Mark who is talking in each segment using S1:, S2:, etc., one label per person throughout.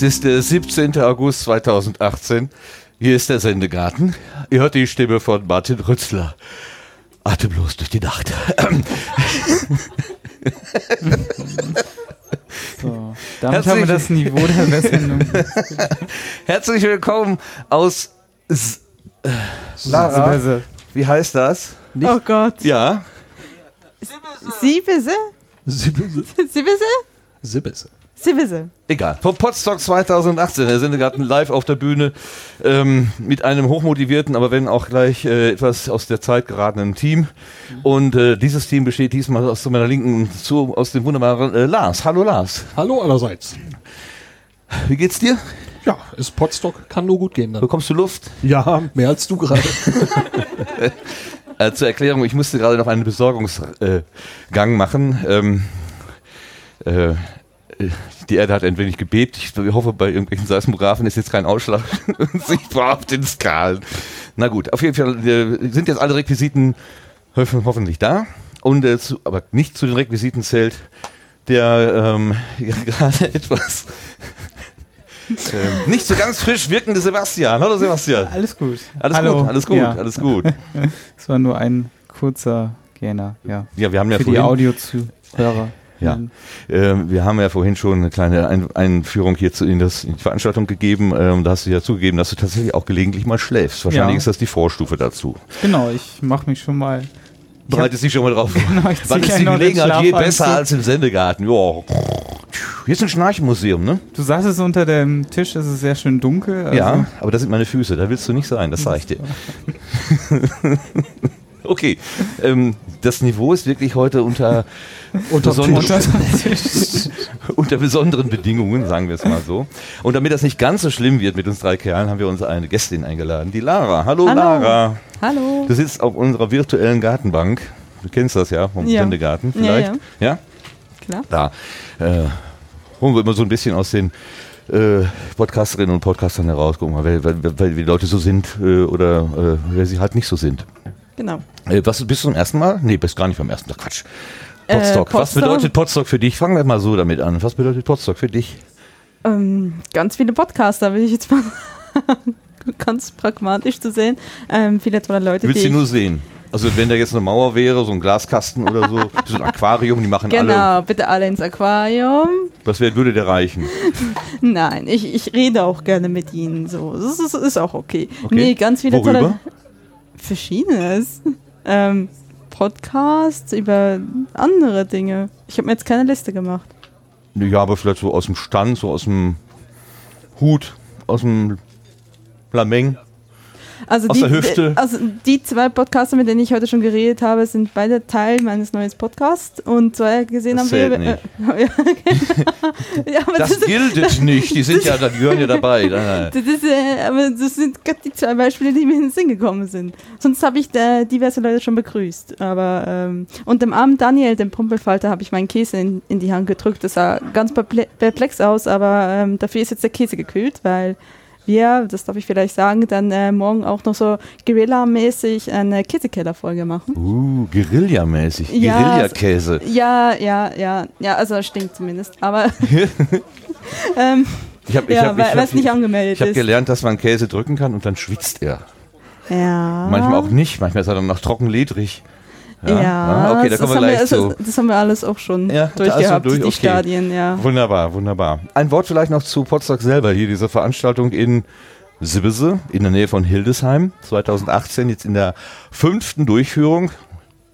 S1: Es ist der 17. August 2018. Hier ist der Sendegarten. Ihr hört die Stimme von Martin Rützler. Atemlos durch die Nacht.
S2: So, damit haben wir das Niveau der Sendung.
S1: Herzlich willkommen aus S Lara. Wie heißt das?
S3: Nicht? Oh Gott.
S1: Ja.
S3: Siebese?
S1: Siebese.
S3: Siebese?
S1: Siebese.
S3: Siebese.
S1: Egal. Vom Podstock 2018. Der Sendegarten live auf der Bühne ähm, mit einem hochmotivierten, aber wenn auch gleich äh, etwas aus der Zeit geratenen Team. Und äh, dieses Team besteht diesmal aus meiner Linken zu, aus dem wunderbaren äh, Lars. Hallo Lars.
S4: Hallo allerseits.
S1: Wie geht's dir?
S4: Ja, ist Potstock, kann nur gut gehen dann.
S1: Bekommst du Luft?
S4: Ja, mehr als du gerade.
S1: äh, zur Erklärung, ich musste gerade noch einen Besorgungsgang machen. Ähm, äh, die Erde hat ein wenig gebebt. Ich hoffe, bei irgendwelchen Seismographen ist jetzt kein Ausschlag sichtbar auf den Skalen. Na gut, auf jeden Fall äh, sind jetzt alle Requisiten hoffentlich da. Und äh, zu, aber nicht zu den Requisiten zählt der ähm, gerade etwas ähm, nicht so ganz frisch wirkende Sebastian. Hallo Sebastian.
S2: Alles gut.
S1: Alles
S2: Hallo.
S1: gut, alles gut,
S2: Ja.
S1: alles gut.
S2: Es war nur ein kurzer Gähner, ja.
S1: Ja, wir haben ja
S2: Für die
S1: vorhin,
S2: Audiozuhörer.
S1: Ja. Ähm, wir haben ja vorhin schon eine kleine Ein Einführung hier zu, in, das, in die Veranstaltung gegeben. Ähm, da hast du ja zugegeben, dass du tatsächlich auch gelegentlich mal schläfst. Wahrscheinlich
S2: Ja.
S1: ist das die Vorstufe dazu.
S2: Genau, ich mache mich schon mal.
S1: Bereitest dich schon mal drauf.
S2: Genau, ich
S1: Wann ist die Gelegenheit je besser als im Sendegarten? Ja. Hier ist ein Schnarchmuseum, ne?
S2: Du saßest unter dem Tisch, es ist sehr schön dunkel. Also
S1: Ja, aber das sind meine Füße, da willst du nicht sein, das sag ich dir. okay, ähm, das Niveau ist wirklich heute unter,
S4: Unter
S1: besonderen, unter besonderen Bedingungen, sagen wir es mal so. Und damit das nicht ganz so schlimm wird mit uns drei Kerlen, haben wir uns eine Gästin eingeladen, die Lara. Hallo,
S3: Hallo.
S1: Lara.
S3: Hallo.
S1: Du sitzt auf unserer virtuellen Gartenbank. Du kennst das ja vom
S3: Ja.
S1: Sendegarten
S3: Ja,
S1: vielleicht. ja?
S3: Klar.
S1: Da äh, holen wir immer so ein bisschen aus den äh, Podcasterinnen und Podcastern heraus, gucken mal, wer, wer, wer, wie die Leute so sind äh, oder äh, wer sie halt nicht so sind.
S3: Genau.
S1: Äh, was bist du zum ersten Mal? Nee, bist gar nicht beim ersten Mal. Quatsch. Podstock.
S3: Äh,
S1: Was bedeutet Podstock für dich? Fangen wir mal so damit an. Was bedeutet Podstock für dich?
S3: Ähm, ganz viele Podcaster, will ich jetzt mal ganz pragmatisch zu sehen. Ähm, viele tolle Leute,
S1: Willst du nur sehen? Also wenn da jetzt eine Mauer wäre, so ein Glaskasten oder so, so ein Aquarium, die machen alle.
S3: Genau, bitte alle ins Aquarium.
S1: Was wär, würde der reichen?
S3: Nein, ich, ich rede auch gerne mit ihnen. So, das ist, ist auch okay.
S1: Okay.
S3: Nee, ganz viele
S1: Worüber?
S3: tolle. Verschiedenes. Ähm, Podcasts über andere Dinge. Ich habe mir jetzt keine Liste gemacht.
S1: Ja, aber vielleicht so aus dem Stand, so aus dem Hut, aus dem Lameng.
S3: Also
S1: Aus
S3: die,
S1: der Hüfte.
S3: Also die zwei Podcaster, mit denen ich heute schon geredet habe, sind beide Teil meines neuen Podcasts und zwei gesehen
S1: Das
S3: haben wir.
S1: zählt
S3: äh, ja,
S1: Das
S3: das,
S1: gilt nicht, die sind ja, die gehören ja dabei.
S3: Das, ist, äh, aber das sind gerade die zwei Beispiele, die mir in den Sinn gekommen sind. Sonst habe ich da diverse Leute schon begrüßt. Aber ähm, und dem armen Daniel, dem Pumpelfalter, habe ich meinen Käse in, in die Hand gedrückt. Das sah ganz perple- perplex aus, aber ähm, dafür ist jetzt der Käse gekühlt, weil wir, das darf ich vielleicht sagen, dann äh, morgen auch noch so Guerilla-mäßig eine Käsekeller-Folge machen.
S1: Uh, Guerilla-mäßig.
S3: Ja,
S1: Guerillakäse.
S3: Ja, ja, ja, ja, also stinkt zumindest. Aber ähm,
S1: Ich habe ich
S3: ja,
S1: hab,
S3: weil
S1: ich hab,
S3: nicht
S1: ich
S3: angemeldet
S1: hab
S3: ist.
S1: gelernt, dass man Käse drücken kann und dann schwitzt er.
S3: Ja.
S1: Manchmal auch nicht, manchmal ist er dann noch trocken ledrig.
S3: Ja,
S1: Ah, okay, da
S3: das,
S1: kommen wir
S3: haben wir,
S1: gleich
S3: also,
S1: zu.
S3: das haben wir alles auch schon
S1: Ja,
S3: durchgehabt,
S1: durch,
S3: die
S1: okay.
S3: Stadien, ja.
S1: Wunderbar, wunderbar. Ein Wort vielleicht noch zu Potsdok selber. Hier diese Veranstaltung in Sibbese in der Nähe von Hildesheim 2018, jetzt in der fünften Durchführung.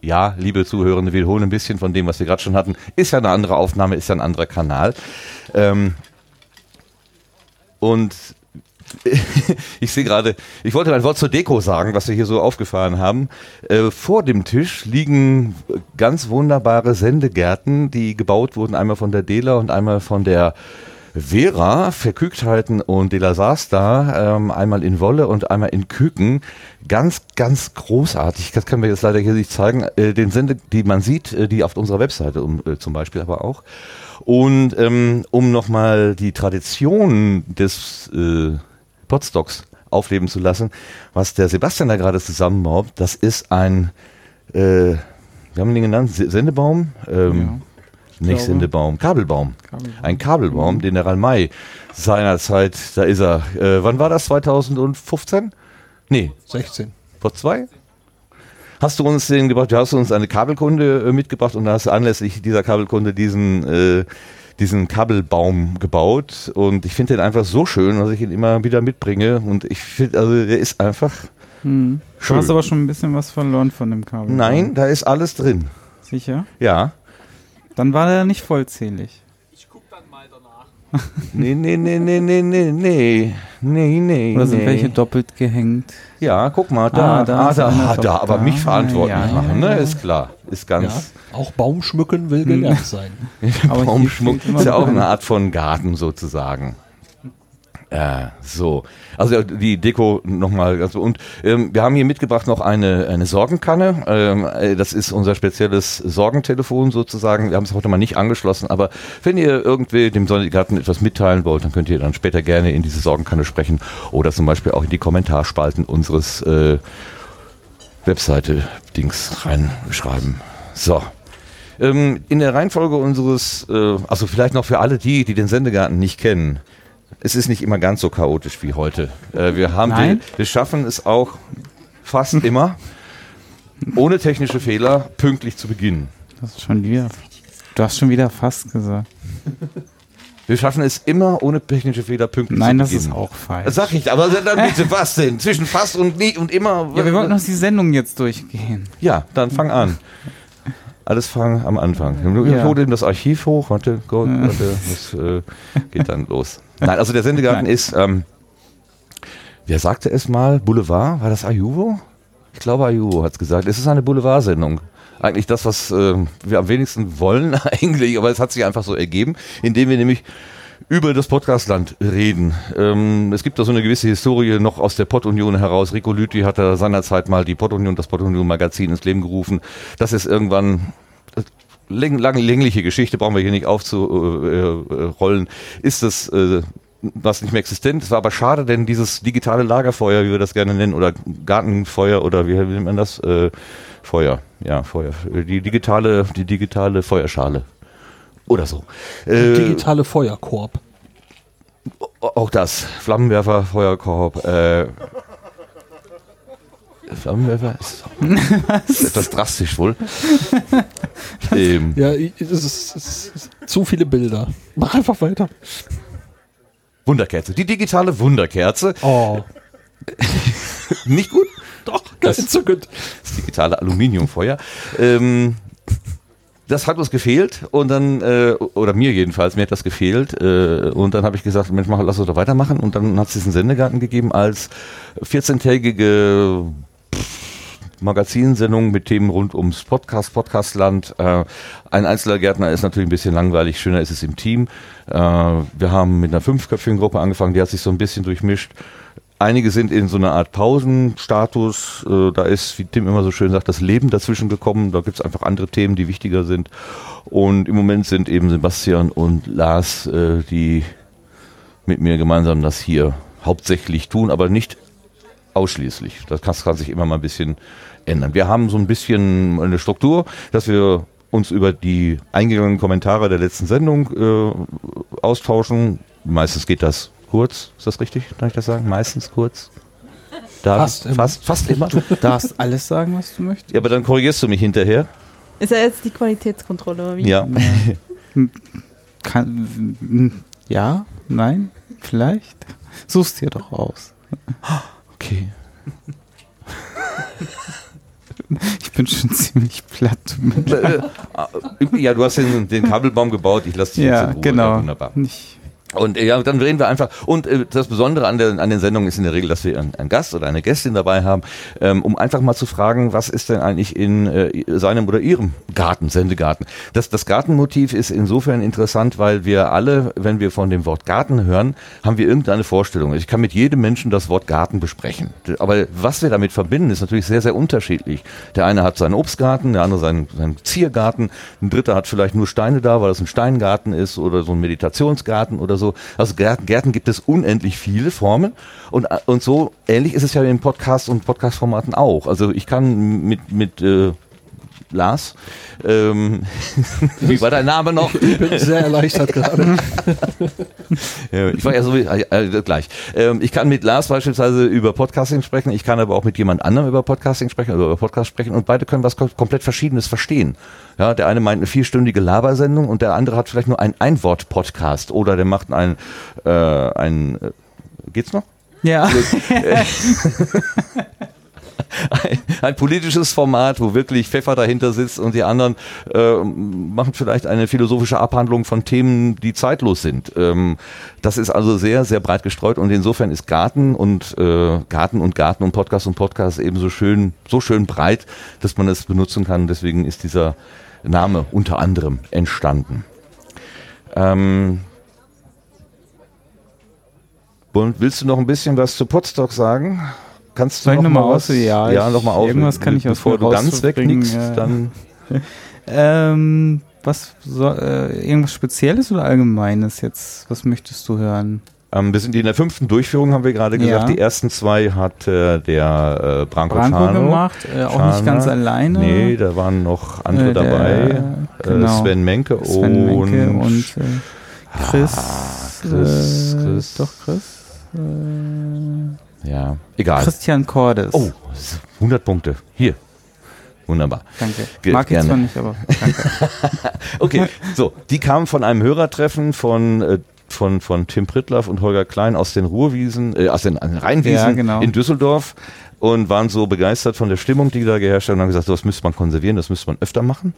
S1: Ja, liebe Zuhörende, wir holen ein bisschen von dem, was wir gerade schon hatten. Ist ja eine andere Aufnahme, ist ja ein anderer Kanal. Ähm, und ich sehe gerade, ich wollte ein Wort zur Deko sagen, was wir hier so aufgefahren haben. Äh, vor dem Tisch liegen ganz wunderbare Sendegärten, die gebaut wurden, einmal von der Dela und einmal von der Vera, Verkügtheiten und De La Sasta, ähm, einmal in Wolle und einmal in Küken. Ganz, ganz großartig. Das können wir jetzt leider hier nicht zeigen. Äh, den Sende, die man sieht, äh, die auf unserer Webseite um, äh, zum Beispiel aber auch. Und ähm, um nochmal die Tradition des äh, Podstocks aufleben zu lassen, was der Sebastian da gerade zusammenbaut, das ist ein, äh, wir haben ihn genannt, Se- Sendebaum. Ähm, Nicht Sendebaum, Kabelbaum.
S2: Kabelbaum.
S1: Ein Kabelbaum, den der Ralmai seinerzeit, da ist er. Äh, wann war das? 2015? Nee,
S4: 16.
S1: vor zwei? Hast du uns den gebracht? Du hast uns eine Kabelkunde äh, mitgebracht und da hast du anlässlich dieser Kabelkunde diesen, äh, diesen Kabelbaum gebaut. Und ich finde den einfach so schön, dass ich ihn immer wieder mitbringe. Und ich finde, also der ist einfach
S2: Hm. Du
S1: schön.
S2: hast aber schon ein bisschen was verloren von dem Kabel.
S1: Nein, da ist alles drin.
S2: Sicher?
S1: Ja.
S2: Dann war der nicht vollzählig.
S1: Nee, nee, nee, nee, nee, nee, nee. Nee, nee.
S2: Oder sind
S1: nee.
S2: welche doppelt gehängt?
S1: Ja, guck mal, da,
S2: Ah, da
S1: ah, da,
S2: einer
S1: ah, da, aber
S2: da.
S1: mich verantwortlich
S2: Ja, ja,
S1: machen,
S2: ja,
S1: ne?
S2: ja.
S1: Ist klar. Ist
S4: Ja,
S1: ganz.
S4: auch Baumschmücken will gelernt sein.
S1: Baumschmuck ist ja auch eine Art von Garten sozusagen. Ja, so. Also die Deko nochmal. Also, und ähm, wir haben hier mitgebracht noch eine, eine Sorgenkanne. Ähm, äh, das ist unser spezielles Sorgentelefon sozusagen. Wir haben es heute mal nicht angeschlossen, aber wenn ihr irgendwie dem Sonnengarten etwas mitteilen wollt, dann könnt ihr dann später gerne in diese Sorgenkanne sprechen oder zum Beispiel auch in die Kommentarspalten unseres äh, Webseite-Dings reinschreiben. So. Ähm, in der Reihenfolge unseres, äh, also vielleicht noch für alle die, die den Sendegarten nicht kennen. Es ist nicht immer ganz so chaotisch wie heute. Äh, wir haben,
S2: Nein?
S1: wir schaffen es auch fast immer, ohne technische Fehler, pünktlich zu beginnen.
S2: Das ist schon wieder. Du hast schon wieder fast gesagt.
S1: Wir schaffen es immer, ohne technische Fehler, pünktlich
S2: Nein,
S1: zu
S2: das
S1: beginnen.
S2: ist auch falsch.
S1: Das sag ich, aber dann bitte was denn? Zwischen fast und nie und immer.
S2: ja, wir wollten noch die Sendung jetzt durchgehen.
S1: Ja, dann fang an. Alles fangen am Anfang. Ich
S2: Ja.
S1: hole eben das Archiv hoch. Warte, Gott, warte, das äh, geht dann los. Nein, also der Sendegarten
S2: Nein.
S1: ist, ähm, wer sagte es mal? Boulevard? War das Ayuvo? Ich glaube, Ayuvo hat es gesagt. Es ist eine Boulevardsendung. Eigentlich das, was äh, wir am wenigsten wollen eigentlich, aber es hat sich einfach so ergeben, indem wir nämlich über das Podcastland reden. Ähm, es gibt da so eine gewisse Historie noch aus der Pod-Union heraus. Rico Lüthi hat da seinerzeit mal die Pod-Union, das Pod-Union-Magazin ins Leben gerufen. Das ist irgendwann äh, läng, lang, längliche Geschichte, brauchen wir hier nicht aufzurollen. Ist das äh, was nicht mehr existent. Es war aber schade, denn dieses digitale Lagerfeuer, wie wir das gerne nennen, oder Gartenfeuer oder wie nennt man das? Äh, Feuer, ja, Feuer. Die digitale, die digitale Feuerschale. Oder so. Äh,
S4: Digitale Feuerkorb.
S1: auch das. Flammenwerfer, Feuerkorb, äh, Flammenwerfer ist, ist etwas drastisch wohl. ähm,
S4: Ja, es ist, es ist zu viele Bilder. Mach einfach weiter.
S1: Wunderkerze. Die digitale Wunderkerze.
S4: Oh,
S1: Nicht gut?
S4: doch,
S1: Das-
S4: das entzückend.
S1: Das digitale Aluminiumfeuer. Ähm, das hat uns gefehlt und dann, äh, oder mir jedenfalls, mir hat das gefehlt. Äh, und dann habe ich gesagt, Mensch, mach, lass uns doch weitermachen. Und dann hat es diesen Sendegarten gegeben als 14-tägige Magazinsendung mit Themen rund ums Podcast, Podcastland. Äh, ein einzelner Gärtner ist natürlich ein bisschen langweilig, schöner ist es im Team. Äh, wir haben mit einer fünfköpfigen Gruppe angefangen, die hat sich so ein bisschen durchmischt. Einige sind in so einer Art Pausenstatus. Äh, da ist, wie Tim immer so schön sagt, das Leben dazwischen gekommen. Da gibt es einfach andere Themen, die wichtiger sind. Und im Moment sind eben Sebastian und Lars, äh, die mit mir gemeinsam das hier hauptsächlich tun, aber nicht ausschließlich. Das kann, sich immer mal ein bisschen ändern. Wir haben so ein bisschen eine Struktur, dass wir uns über die eingegangenen Kommentare der letzten Sendung äh, austauschen. Meistens geht das kurz. Ist das richtig? Darf ich das sagen? Meistens kurz? Darf
S4: Fast
S1: ich?
S4: immer.
S1: Fast, fast immer.
S2: Du darfst alles sagen, was du möchtest.
S1: Ja, aber dann korrigierst du mich hinterher.
S3: Ist ja jetzt die Qualitätskontrolle, oder wie?
S1: Ja.
S2: Kann, ja? Nein? Vielleicht? Suchst dir doch aus.
S1: Okay.
S2: Ich bin schon ziemlich platt.
S1: Ja, du hast den, den Kabelbaum gebaut. Ich lasse dich
S2: Ja,
S1: jetzt in Ruhe.
S2: genau.
S1: Wunderbar.
S2: Nicht.
S1: Und ja, dann reden wir einfach. Und äh, das Besondere an, der, an den Sendungen ist in der Regel, dass wir einen, einen Gast oder eine Gästin dabei haben, ähm, um einfach mal zu fragen, was ist denn eigentlich in äh, seinem oder ihrem Garten, Sendegarten. Das, das Gartenmotiv ist insofern interessant, weil wir alle, wenn wir von dem Wort Garten hören, haben wir irgendeine Vorstellung. Ich kann mit jedem Menschen das Wort Garten besprechen. Aber was wir damit verbinden, ist natürlich sehr, sehr unterschiedlich. Der eine hat seinen Obstgarten, der andere seinen, seinen Ziergarten, ein dritter hat vielleicht nur Steine da, weil es ein Steingarten ist oder so ein Meditationsgarten oder so. Also Gärten, Gärten gibt es unendlich viele Formen und, und so ähnlich ist es ja in Podcasts und Podcast-Formaten auch. Also ich kann mit, mit äh, Lars. Ähm, wie war dein Name noch?
S4: Ich bin sehr erleichtert gerade.
S1: Ja, ich war ja so wie, äh, gleich. Ähm, ich kann mit Lars beispielsweise über Podcasting sprechen, ich kann aber auch mit jemand anderem über Podcasting sprechen, oder über Podcast sprechen und beide können was kom komplett Verschiedenes verstehen. Ja, der eine meint eine vierstündige Labersendung und der andere hat vielleicht nur einen Einwort-Podcast oder der macht ein, äh, ein, äh, geht's noch?
S2: Ja.
S1: ein, ein politisches Format, wo wirklich Pfeffer dahinter sitzt und die anderen äh, machen vielleicht eine philosophische Abhandlung von Themen, die zeitlos sind. Ähm, das ist also sehr, sehr breit gestreut und insofern ist Garten und äh, Garten und Garten und Podcast und Podcast ebenso schön, so schön breit, dass man es benutzen kann. Deswegen ist dieser Name unter anderem entstanden. Ähm, willst du noch ein bisschen was zu Podstock sagen? Kannst du noch
S2: noch mal
S1: mal was?
S2: aus? Ja,
S1: ja noch mal auf.
S2: irgendwas kann ich aus
S1: Bevor du ganz wegnickst,
S2: ja.
S1: dann
S2: Ähm, was soll, äh, irgendwas Spezielles oder Allgemeines jetzt? Was möchtest du hören?
S1: Ähm, wir sind in der fünften Durchführung, haben wir gerade gesagt.
S2: Ja.
S1: Die ersten zwei hat äh, der äh, Branko,
S2: Branko
S1: Schano.
S2: gemacht, äh, auch nicht
S1: Schana.
S2: ganz alleine.
S1: Nee, da waren noch andere
S2: Äh, der-
S1: dabei.
S2: genau.
S1: Äh, Sven Menke
S2: Sven
S1: und,
S2: Menke und äh, Chris.
S1: Ah, Chris,
S2: äh,
S1: Chris.
S2: Doch, Chris. Äh,
S1: ja, egal.
S2: Christian Cordes.
S1: Oh, 100 Punkte. Hier. Wunderbar.
S2: danke.
S1: Ge-
S2: Mag ich zwar nicht, aber danke.
S1: Okay, so, die kamen von einem Hörertreffen von, äh, von, von Tim Prittlaff und Holger Klein aus den Ruhrwiesen, äh, aus den, den Rheinwiesen
S2: Ja, genau.
S1: in Düsseldorf und waren so begeistert von der Stimmung, die da geherrscht hat und haben gesagt, so, das müsste man konservieren, das müsste man öfter machen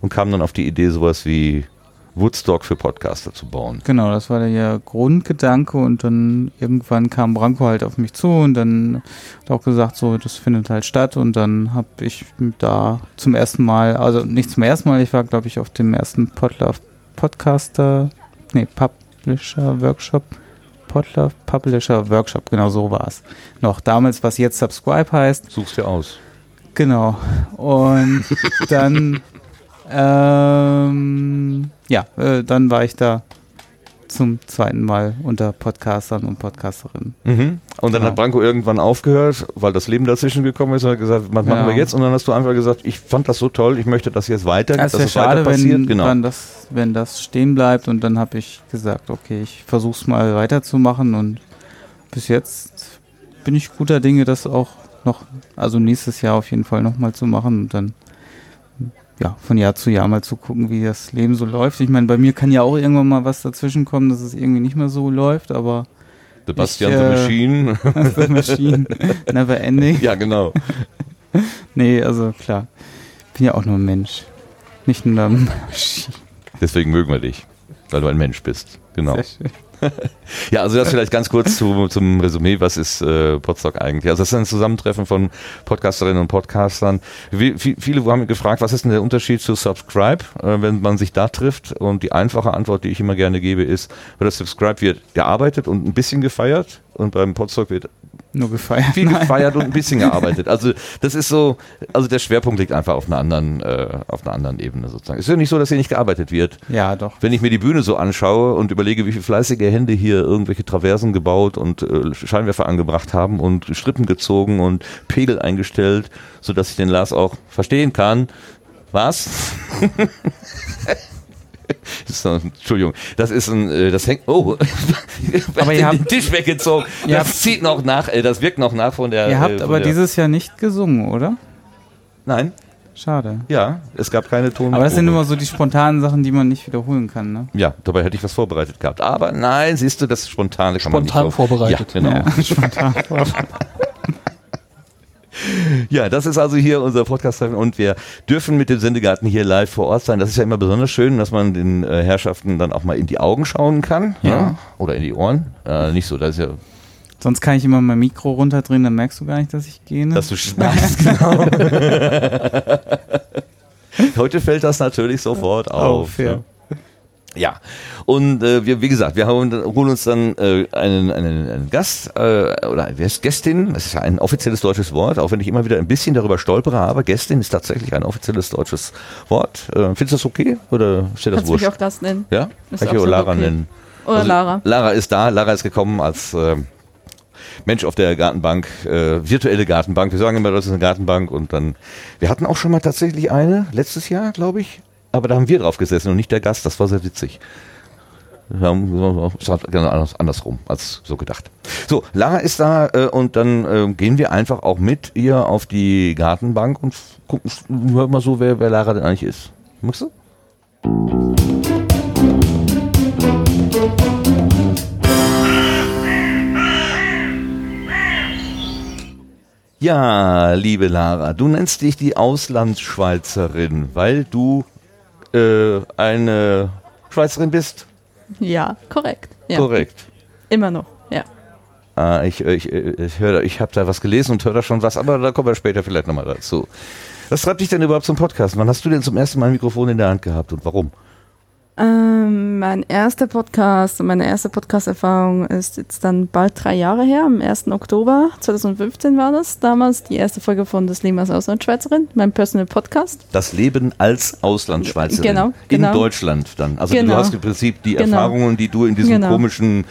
S1: und kamen dann auf die Idee, sowas wie Woodstock für Podcaster zu bauen.
S2: Genau, das war der Grundgedanke und dann irgendwann kam Branko halt auf mich zu und dann hat er auch gesagt, so, das findet halt statt und dann habe ich da zum ersten Mal, also nicht zum ersten Mal, ich war glaube ich auf dem ersten Podlove Podcaster, nee, Publisher Workshop, Podlove Publisher Workshop, genau so war es. Noch damals, was jetzt Subscribe heißt.
S1: Suchst dir aus.
S2: Genau. Und dann, ähm, ja, äh, dann war ich da zum zweiten Mal unter Podcastern und Podcasterinnen.
S1: Mhm. Und dann
S2: Genau.
S1: hat Branko irgendwann aufgehört, weil das Leben dazwischen gekommen ist und hat gesagt, was machen
S2: Ja.
S1: wir jetzt? Und dann hast du einfach gesagt, ich fand das so toll, ich möchte, dass jetzt weitergeht,
S2: Es
S1: dass
S2: wäre
S1: es weiter
S2: schade,
S1: passiert.
S2: wenn,
S1: Genau.
S2: wenn, das, wenn das stehen bleibt und dann habe ich gesagt, okay, ich versuch's mal weiterzumachen und bis jetzt bin ich guter Dinge, das auch noch, also nächstes Jahr auf jeden Fall nochmal zu machen und dann ja, von Jahr zu Jahr mal zu gucken, wie das Leben so läuft. Ich meine, bei mir kann ja auch irgendwann mal was dazwischen kommen, dass es irgendwie nicht mehr so läuft, aber
S1: Sebastian
S2: ich,
S1: the
S2: äh,
S1: Machine.
S2: The Machine, never ending.
S1: ja, genau.
S2: Nee, also klar, bin ja auch nur ein Mensch. Nicht nur eine Maschine.
S1: Deswegen mögen wir dich, weil du ein Mensch bist. Genau.
S2: Sehr schön.
S1: Ja, also das vielleicht ganz kurz zu, zum Resümee. Was ist äh, Podstock eigentlich? Also das ist ein Zusammentreffen von Podcasterinnen und Podcastern. Wie, viele haben gefragt, was ist denn der Unterschied zu Subscribe, äh, wenn man sich da trifft? Und die einfache Antwort, die ich immer gerne gebe, ist, bei der Subscribe wird gearbeitet und ein bisschen gefeiert und beim Podstock wird
S2: Nur gefeiert.
S1: viel
S2: Nein.
S1: gefeiert und ein bisschen gearbeitet. Also das ist so, also der Schwerpunkt liegt einfach auf einer anderen, äh, auf einer anderen Ebene sozusagen. Es ist ja nicht so, dass hier nicht gearbeitet wird.
S2: Ja, doch.
S1: Wenn ich mir die Bühne so anschaue und überlege, wie viele fleißige Hände hier irgendwelche Traversen gebaut und äh, Scheinwerfer angebracht haben und Strippen gezogen und Pegel eingestellt, so dass ich den Lars auch verstehen kann. Was? Entschuldigung, das ist ein, äh, das hängt, oh,
S2: Aber ihr
S1: den
S2: habt-
S1: Tisch weggezogen. Das
S2: habt-
S1: zieht noch nach, äh, das wirkt noch nach von der.
S2: Ihr
S1: äh,
S2: habt
S1: von
S2: aber
S1: der,
S2: dieses Jahr nicht gesungen, oder?
S1: Nein,
S2: Schade.
S1: ja, es gab keine Ton.
S2: Aber das sind immer so die spontanen Sachen, die man nicht wiederholen kann, ne?
S1: Ja, dabei hätte ich was vorbereitet gehabt. Aber nein, siehst du, das Spontane kann man
S4: Spontan
S1: nicht so.
S4: vorbereitet.
S1: Ja, genau.
S2: Ja, spontan.
S1: Ja, das ist also hier unser podcast und wir dürfen mit dem Sendegarten hier live vor Ort sein. Das ist ja immer besonders schön, dass man den äh, Herrschaften dann auch mal in die Augen schauen kann.
S2: Ja.
S1: Oder in die Ohren. Äh, nicht so, das ist ja,
S2: Sonst kann ich immer mein Mikro runterdrehen, dann merkst du gar nicht, dass ich gehe. Ne?
S1: dass du schneidest, genau. Heute fällt das natürlich sofort auf.
S2: Auf, ja.
S1: ne? Ja, und äh, wir, wie gesagt, wir haben, holen uns dann äh, einen, einen, einen Gast äh, oder eine Gästin, das ist ja ein offizielles deutsches Wort, auch wenn ich immer wieder ein bisschen darüber stolpere, aber Gästin ist tatsächlich ein offizielles deutsches Wort. Äh, findest du das okay oder steht das
S3: Kannst mich
S1: wurscht?
S3: auch das nennen.
S1: Ja?
S3: Ist
S1: Kann ich auch Lara
S3: okay.
S1: nennen.
S3: Oder
S1: Also,
S3: Lara.
S1: Lara ist da, Lara ist gekommen als äh, Mensch auf der Gartenbank, äh, virtuelle Gartenbank. Wir sagen immer, das ist eine Gartenbank und dann, wir hatten auch schon mal tatsächlich eine, letztes Jahr, glaube ich, aber da haben wir drauf gesessen und nicht der Gast, das war sehr witzig. Wir haben- Es war genau anders, andersrum als so gedacht. So, Lara ist da äh, und dann äh, gehen wir einfach auch mit ihr auf die Gartenbank und gucken hör mal so, wer, wer Lara denn eigentlich ist. Magst du? Ja, liebe Lara, du nennst dich die Auslandsschweizerin, weil du äh, eine Schweizerin bist.
S3: Ja, korrekt. Ja.
S1: Korrekt.
S3: Immer noch, ja.
S1: Ah, ich ich, ich, höre, ich habe da was gelesen und höre da schon was, aber da kommen wir später vielleicht nochmal dazu. Was treibt dich denn überhaupt zum Podcast? Wann hast du denn zum ersten Mal ein Mikrofon in der Hand gehabt und warum?
S3: Ähm, mein erster Podcast und meine erste Podcast-Erfahrung ist jetzt dann bald drei Jahre her. Am 1. Oktober 2015 war das. Damals die erste Folge von Das Leben als Auslandsschweizerin, mein Personal Podcast.
S1: Das Leben als Auslandsschweizerin.
S3: Genau,
S1: In
S3: genau.
S1: Deutschland dann. Also
S3: Genau.
S1: du hast im Prinzip die
S3: Genau.
S1: Erfahrungen, die du in diesem
S3: Genau.
S1: komischen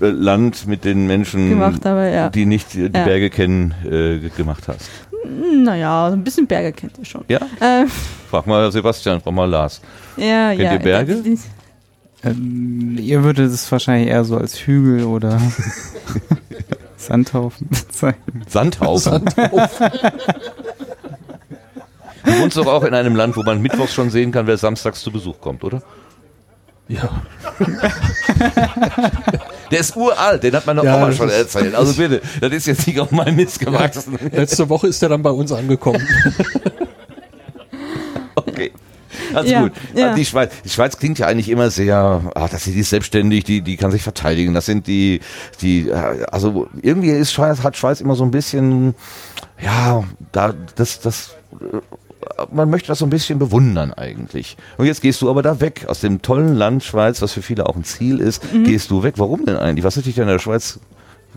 S1: äh, Land mit den Menschen,
S3: Gemacht habe, ja.
S1: die nicht die
S3: Ja.
S1: Berge kennen, äh, ge- gemacht hast.
S3: Naja, so ein bisschen Berge kennt ihr schon.
S1: Ja?
S3: Ähm,
S1: Frag mal Sebastian, frag mal Lars.
S3: ja,
S1: Kennt
S3: ja.
S1: ihr Berge?
S3: Ja,
S2: Ähm, ihr würdet es wahrscheinlich eher so als Hügel oder Sandhaufen bezeichnen.
S1: Sandhaufen. Du wohnst doch auch in einem Land, wo man mittwochs schon sehen kann, wer samstags zu Besuch kommt, oder?
S4: Ja.
S1: Der ist uralt, den hat meine
S4: Ja,
S1: Oma schon erzählt. Also bitte, das ist jetzt nicht auf meinen Mist gewachsen.
S4: Letzte Woche ist er dann bei uns angekommen.
S1: Okay. Also
S3: Ja,
S1: gut.
S3: ja.
S1: Also die, Schweiz, die Schweiz klingt ja eigentlich immer sehr, ah, das die ist selbstständig, die, die kann sich verteidigen. Das sind die, die, äh, also irgendwie ist Schweiz, hat Schweiz immer so ein bisschen, ja, da, das, das, man möchte das so ein bisschen bewundern eigentlich. Und jetzt gehst du aber da weg aus dem tollen Land Schweiz, was für viele auch ein Ziel ist,
S3: Mhm.
S1: gehst du weg. Warum denn eigentlich? Was hat dich denn in der Schweiz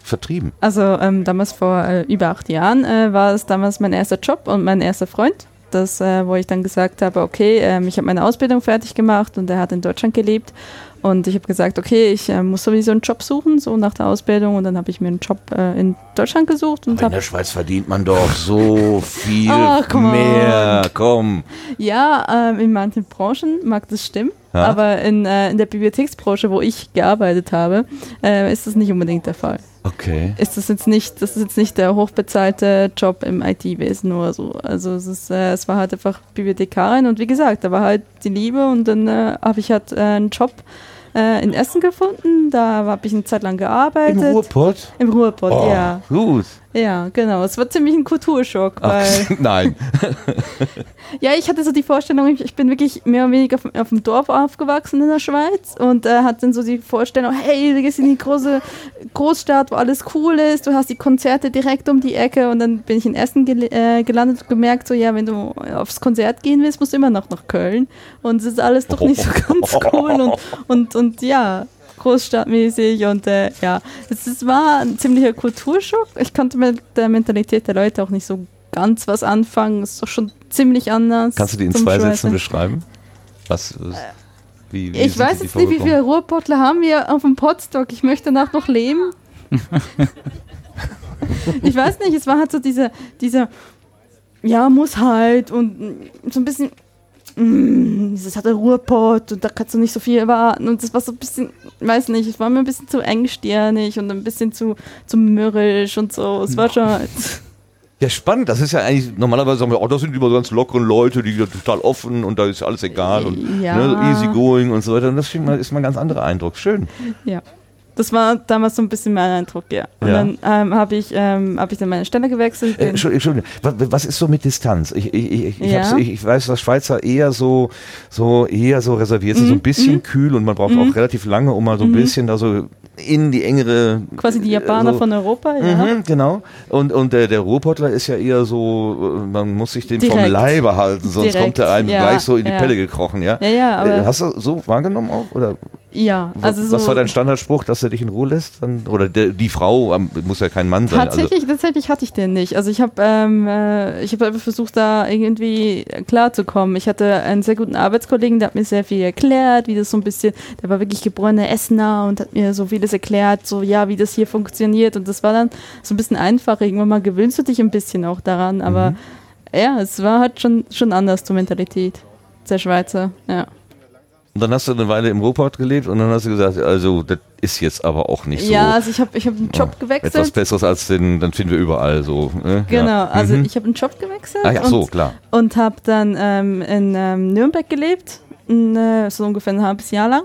S1: vertrieben?
S3: Also ähm, damals vor äh, über acht Jahren äh, war es damals mein erster Job und mein erster Freund. Das, äh, wo ich dann gesagt habe, okay, ähm, ich habe meine Ausbildung fertig gemacht und er hat in Deutschland gelebt. Und ich habe gesagt, okay, ich äh, muss sowieso einen Job suchen, so nach der Ausbildung. Und dann habe ich mir einen Job äh, in Deutschland gesucht und
S1: Aber in der Schweiz verdient man doch so viel
S3: Ach, come
S1: mehr. Komm.
S3: Ja, ähm, in manchen Branchen mag das stimmen,
S1: Ja.
S3: aber in, äh, in der Bibliotheksbranche, wo ich gearbeitet habe, äh, ist das nicht unbedingt der Fall.
S1: Okay.
S3: Ist das jetzt nicht, das ist jetzt nicht der hochbezahlte Job im IT-Wesen oder so. Also es ist, äh, es war halt einfach Bibliothekarin und wie gesagt, da war halt die Liebe und dann äh, habe ich halt äh, einen Job äh, in Essen gefunden. Da habe ich eine Zeit lang
S1: Im
S3: gearbeitet.
S1: Ruhrpott?
S3: Im Ruhrpott,
S1: Oh,
S3: ja.
S1: Gut.
S3: Ja, genau. Es war ziemlich ein Kulturschock,
S1: Ach, nein.
S3: Ja, ich hatte so die Vorstellung, ich, ich bin wirklich mehr oder weniger auf, auf dem Dorf aufgewachsen in der Schweiz und äh, hatte dann so die Vorstellung, hey, du gehst in die große Großstadt, wo alles cool ist, du hast die Konzerte direkt um die Ecke und dann bin ich in Essen gel äh, gelandet und gemerkt, so ja, wenn du aufs Konzert gehen willst, musst du immer noch nach Köln und es ist alles doch nicht so ganz cool und, und, und ja, großstadtmäßig und äh, ja, es, war ein ziemlicher Kulturschock. Ich konnte mit der Mentalität der Leute auch nicht so ganz was anfangen. Es ist doch schon ziemlich anders.
S1: Kannst du die in zwei
S3: Schweizer.
S1: Sätzen beschreiben? Was, was wie, wie
S3: Ich weiß jetzt nicht, wie viele Ruhrpottler haben wir auf dem Podstock. Ich möchte danach noch leben. ich weiß nicht, es war halt so dieser, dieser, ja, muss halt und so ein bisschen, mm, das hat der Ruhrpott und da kannst du nicht so viel erwarten und das war so ein bisschen, weiß nicht, es war mir ein bisschen zu engstirnig und ein bisschen zu, zu mürrisch und so. Es war schon halt,
S1: Ja, spannend. Das ist ja eigentlich, normalerweise sagen wir, oh, das sind immer ganz lockeren Leute, die sind total offen und da ist alles egal und
S3: Ja.
S1: ne, easy going und so weiter. Und das mal- ist mal ein ganz anderer Eindruck. Schön.
S3: Ja. Das war damals so ein bisschen mein Eindruck, ja. Und
S1: Ja.
S3: dann ähm, habe ich, ähm, hab ich dann meine Stelle gewechselt.
S1: Äh, Entschuldigung. Was, was ist so mit Distanz? Ich, ich, ich,
S3: Ja.
S1: ich, weiß, dass Schweizer eher so, so, eher so reserviert sind, so ein bisschen kühl und man braucht auch relativ lange, um mal so ein bisschen da so in die engere.
S3: quasi die Japaner
S1: so-
S3: von Europa, ja.
S1: Mhm, genau. Und, und der, der Ruhrpottler ist ja eher so, äh, man muss sich den vom. Leibe halten, sonst
S3: Direkt,
S1: kommt er einem
S3: ja,
S1: gleich so in die. Pelle gekrochen, ja?
S3: Ja, ja, aber
S1: Äh, Hast du so wahrgenommen auch? Oder?
S3: Ja, also so.
S1: Was war dein Standardspruch, dass er dich in Ruhe lässt? Dann, oder der, die Frau, muss ja kein Mann sein.
S3: Tatsächlich, also. tatsächlich hatte ich den nicht. Also ich habe ähm, äh, ich hab einfach versucht, da irgendwie klarzukommen. Ich hatte einen sehr guten Arbeitskollegen, der hat mir sehr viel erklärt, wie das so ein bisschen, der war wirklich geborener Essener und hat mir so vieles erklärt, so ja, wie das hier funktioniert. Und das war dann so ein bisschen einfach. Irgendwann mal gewöhnst du dich ein bisschen auch daran, aber mhm. ja, es war halt schon, schon anders zur Mentalität der Schweizer, ja.
S1: Und dann hast du eine Weile im Ruhrpott gelebt und dann hast du gesagt, also das ist jetzt aber auch nicht so.
S3: Ja, also ich habe ich hab einen Job oh, gewechselt.
S1: Etwas Besseres als den, dann finden wir überall so.
S3: Ne? Genau, ja. also mhm. ich habe einen Job gewechselt.
S1: Ah, ja, und, so, klar.
S3: Und habe dann ähm, in ähm, Nürnberg gelebt, äh, so ungefähr ein halbes Jahr lang.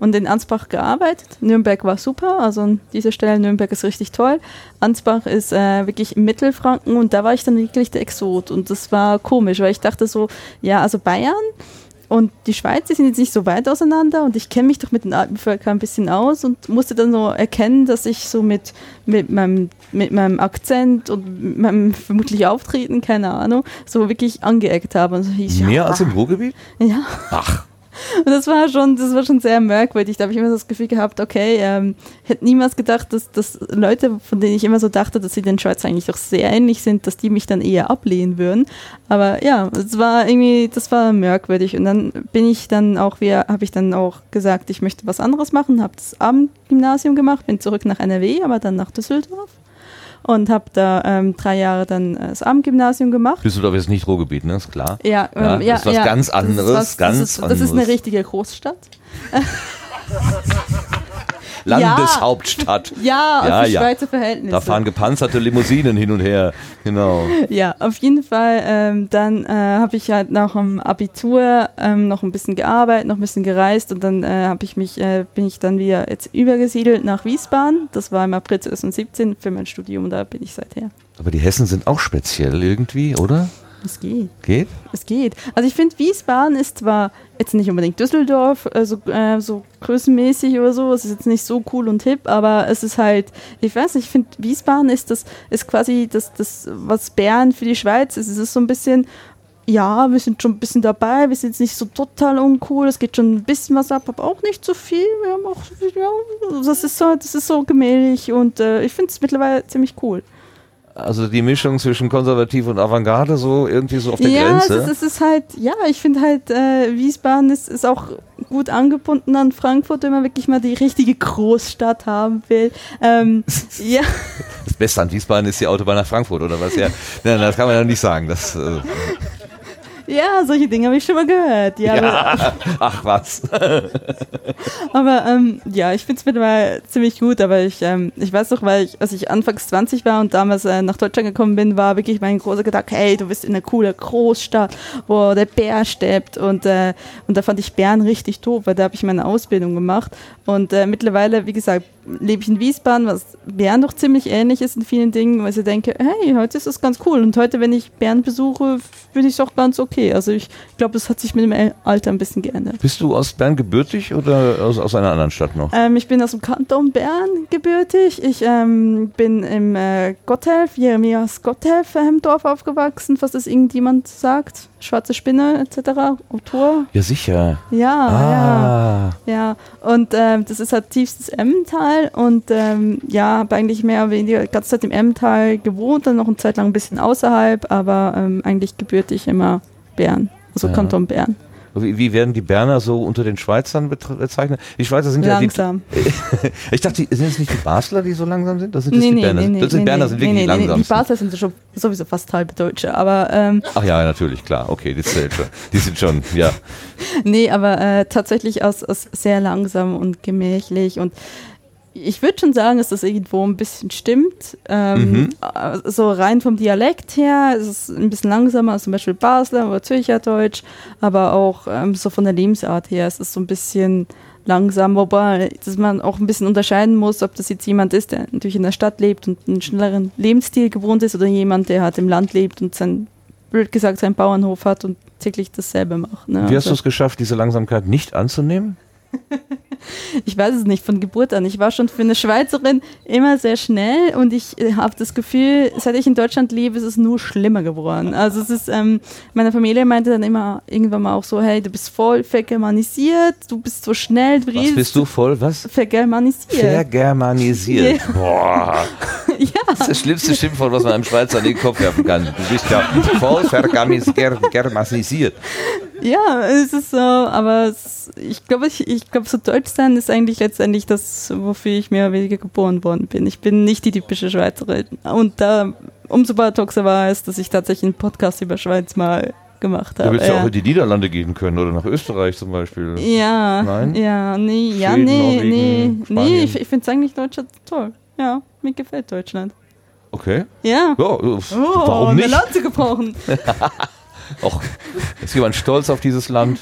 S3: Und in Ansbach gearbeitet. Nürnberg war super, also an dieser Stelle Nürnberg ist richtig toll. Ansbach ist äh, wirklich Mittelfranken und da war ich dann wirklich der Exot. Und das war komisch, weil ich dachte so, ja, also Bayern und die Schweiz, die sind jetzt nicht so weit auseinander und ich kenne mich doch mit den Alpenvölkern ein bisschen aus und musste dann so erkennen, dass ich so mit, mit, meinem, mit meinem Akzent und meinem vermutlich Auftreten, keine Ahnung, so wirklich angeeckt habe. So
S1: hieß, Mehr ja, als im Ruhrgebiet?
S3: Ja.
S1: Ach.
S3: Und das war schon, das war schon sehr merkwürdig. Da habe ich immer das Gefühl gehabt, okay, ähm, hätte niemals gedacht, dass, dass Leute, von denen ich immer so dachte, dass sie den Schweizer eigentlich doch sehr ähnlich sind, dass die mich dann eher ablehnen würden. Aber ja, es war irgendwie, das war merkwürdig. Und dann bin ich dann auch wieder, habe ich dann auch gesagt, ich möchte was anderes machen, habe das Abendgymnasium gemacht, bin zurück nach NRW, aber dann nach Düsseldorf und habe da ähm, drei Jahre dann äh, das Abendgymnasium gemacht.
S1: Düsseldorf ist nicht Ruhrgebiet, ne? Ist klar.
S3: Ja,
S1: ähm, ja,
S3: das ist
S1: was
S3: ja,
S1: ganz anderes. Das ist, was, ganz
S3: das ist,
S1: anderes.
S3: das ist eine richtige Großstadt.
S1: Landeshauptstadt.
S3: Ja, ja, auf ja. Schweizer Verhältnisse.
S1: Da fahren gepanzerte Limousinen hin und her. Genau.
S3: Ja, auf jeden Fall. Ähm, dann äh, habe ich halt nach dem Abitur ähm, noch ein bisschen gearbeitet, noch ein bisschen gereist und dann äh, habe ich mich, äh, bin ich dann wieder jetzt übergesiedelt nach Wiesbaden. Das war im April 2017 für mein Studium, da bin ich seither.
S1: Aber die Hessen sind auch speziell irgendwie, oder?
S3: Es geht.
S1: Geht?
S3: Es geht. Also ich finde, Wiesbaden ist zwar jetzt nicht unbedingt Düsseldorf, äh, so, äh, so größenmäßig oder so, es ist jetzt nicht so cool und hip, aber es ist halt, ich weiß nicht, ich finde, Wiesbaden ist das, ist quasi das, das, was Bern für die Schweiz ist. Es ist so ein bisschen, ja, wir sind schon ein bisschen dabei, wir sind jetzt nicht so total uncool, es geht schon ein bisschen was ab, aber auch nicht so viel. Wir haben auch, ja, das ist so, das ist so gemächlich und äh, ich finde es mittlerweile ziemlich cool.
S1: Also die Mischung zwischen konservativ und Avantgarde so irgendwie so auf der ja, Grenze.
S3: Ja, es, ist halt, ja, ich finde halt, äh, Wiesbaden ist, ist auch gut angebunden an Frankfurt, wenn man wirklich mal die richtige Großstadt haben will. Ähm, ja.
S1: Das Beste an Wiesbaden ist die Autobahn nach Frankfurt, oder was? Ja, Nein, das kann man ja nicht sagen. Das, äh
S3: ja, solche Dinge habe ich schon mal gehört. Ja,
S1: ja. Ach was.
S3: aber ähm, ja, ich finde es mittlerweile ziemlich gut, aber ich, ähm, ich weiß noch, weil ich, als ich anfangs 20 war und damals äh, nach Deutschland gekommen bin, war wirklich mein großer Gedanke, hey, du bist in einer coolen Großstadt, wo der Bär steppt und, äh, und da fand ich Bern richtig doof, weil da habe ich meine Ausbildung gemacht und äh, mittlerweile, wie gesagt, lebe ich in Wiesbaden, was Bern doch ziemlich ähnlich ist in vielen Dingen, weil ich denke, hey, heute ist das ganz cool und heute, wenn ich Bern besuche, finde ich es auch ganz okay. Also ich glaube, es hat sich mit dem Alter ein bisschen geändert.
S1: Bist du aus Bern gebürtig oder aus, aus einer anderen Stadt noch?
S3: Ähm, ich bin aus dem Kanton Bern gebürtig. Ich ähm, bin im äh, Gotthelf, Jeremias Gotthelf ähm, Dorf aufgewachsen, falls das irgendjemand sagt. Schwarze Spinne etc. Autor.
S1: Ja, sicher.
S3: Ja, ah. ja. Ja, und ähm, das ist halt tiefstes Emmental und ähm, ja, habe eigentlich mehr oder weniger die ganze Zeit im Emmental gewohnt, dann noch eine Zeit lang ein bisschen außerhalb, aber ähm, eigentlich gebürtig immer Bern, also ja. Kanton Bern.
S1: Wie, wie, werden die Berner so unter den Schweizern bezeichnet? Die Schweizer sind
S3: langsam.
S1: ja die, Ich dachte, sind es nicht die Basler, die so langsam sind? Das sind nee, die
S3: nee,
S1: Berner.
S3: Nee,
S1: das sind
S3: nee,
S1: Berner sind wirklich nee, langsam.
S3: Die Basler sind schon sowieso fast halbe Deutsche, aber ähm,
S1: Ach ja, natürlich, klar. Okay, die zählt schon. Die sind schon, ja.
S3: nee, aber äh, tatsächlich aus, aus sehr langsam und gemächlich und ich würde schon sagen, dass das irgendwo ein bisschen stimmt. Ähm, mhm. So rein vom Dialekt her ist es ein bisschen langsamer als zum Beispiel Basler oder Zürcher Deutsch, aber auch ähm, so von der Lebensart her ist es so ein bisschen langsam, wobei dass man auch ein bisschen unterscheiden muss, ob das jetzt jemand ist, der natürlich in der Stadt lebt und einen schnelleren Lebensstil gewohnt ist oder jemand, der halt im Land lebt und sein, blöd gesagt, seinen Bauernhof hat und täglich dasselbe macht. Ne?
S1: Wie hast also, du es geschafft, diese Langsamkeit nicht anzunehmen?
S3: Ich weiß es nicht, von Geburt an. Ich war schon für eine Schweizerin immer sehr schnell und ich äh, habe das Gefühl, seit ich in Deutschland lebe, ist es nur schlimmer geworden. Also es ist, ähm, meine Familie meinte dann immer irgendwann mal auch so, hey, du bist voll vergermanisiert, du bist so schnell, du
S1: Was bist du voll, was?
S3: vergermanisiert.
S1: Vergermanisiert.
S3: Ja.
S1: Boah.
S3: ja.
S1: Das ist das schlimmste Schimpfwort, was man einem Schweizer in den Kopf werfen kann. Du bist ja voll vergermanisiert.
S3: Ja, es ist so, aber es, ich glaube, ich, ich glaube, so deutsch sein ist eigentlich letztendlich das, wofür ich mehr oder weniger geboren worden bin. Ich bin nicht die typische Schweizerin. Und da umso paradoxer war es, dass ich tatsächlich einen Podcast über Schweiz mal gemacht
S1: Du
S3: habe.
S1: willst ja auch in die Niederlande gehen können oder nach Österreich zum Beispiel.
S3: ja,
S1: Nein?
S3: ja, nee, ja,
S1: Schweden,
S3: nee,
S1: Norwegen,
S3: nee,
S1: Spanien.
S3: nee, ich, ich finde es eigentlich Deutschland toll. Ja, mir gefällt Deutschland.
S1: Okay.
S3: Ja.
S1: Ja, äh,
S3: Oh,
S1: warum
S3: eine
S1: nicht?
S3: Lanze gebrochen.
S1: Och, ist jemand stolz auf dieses Land?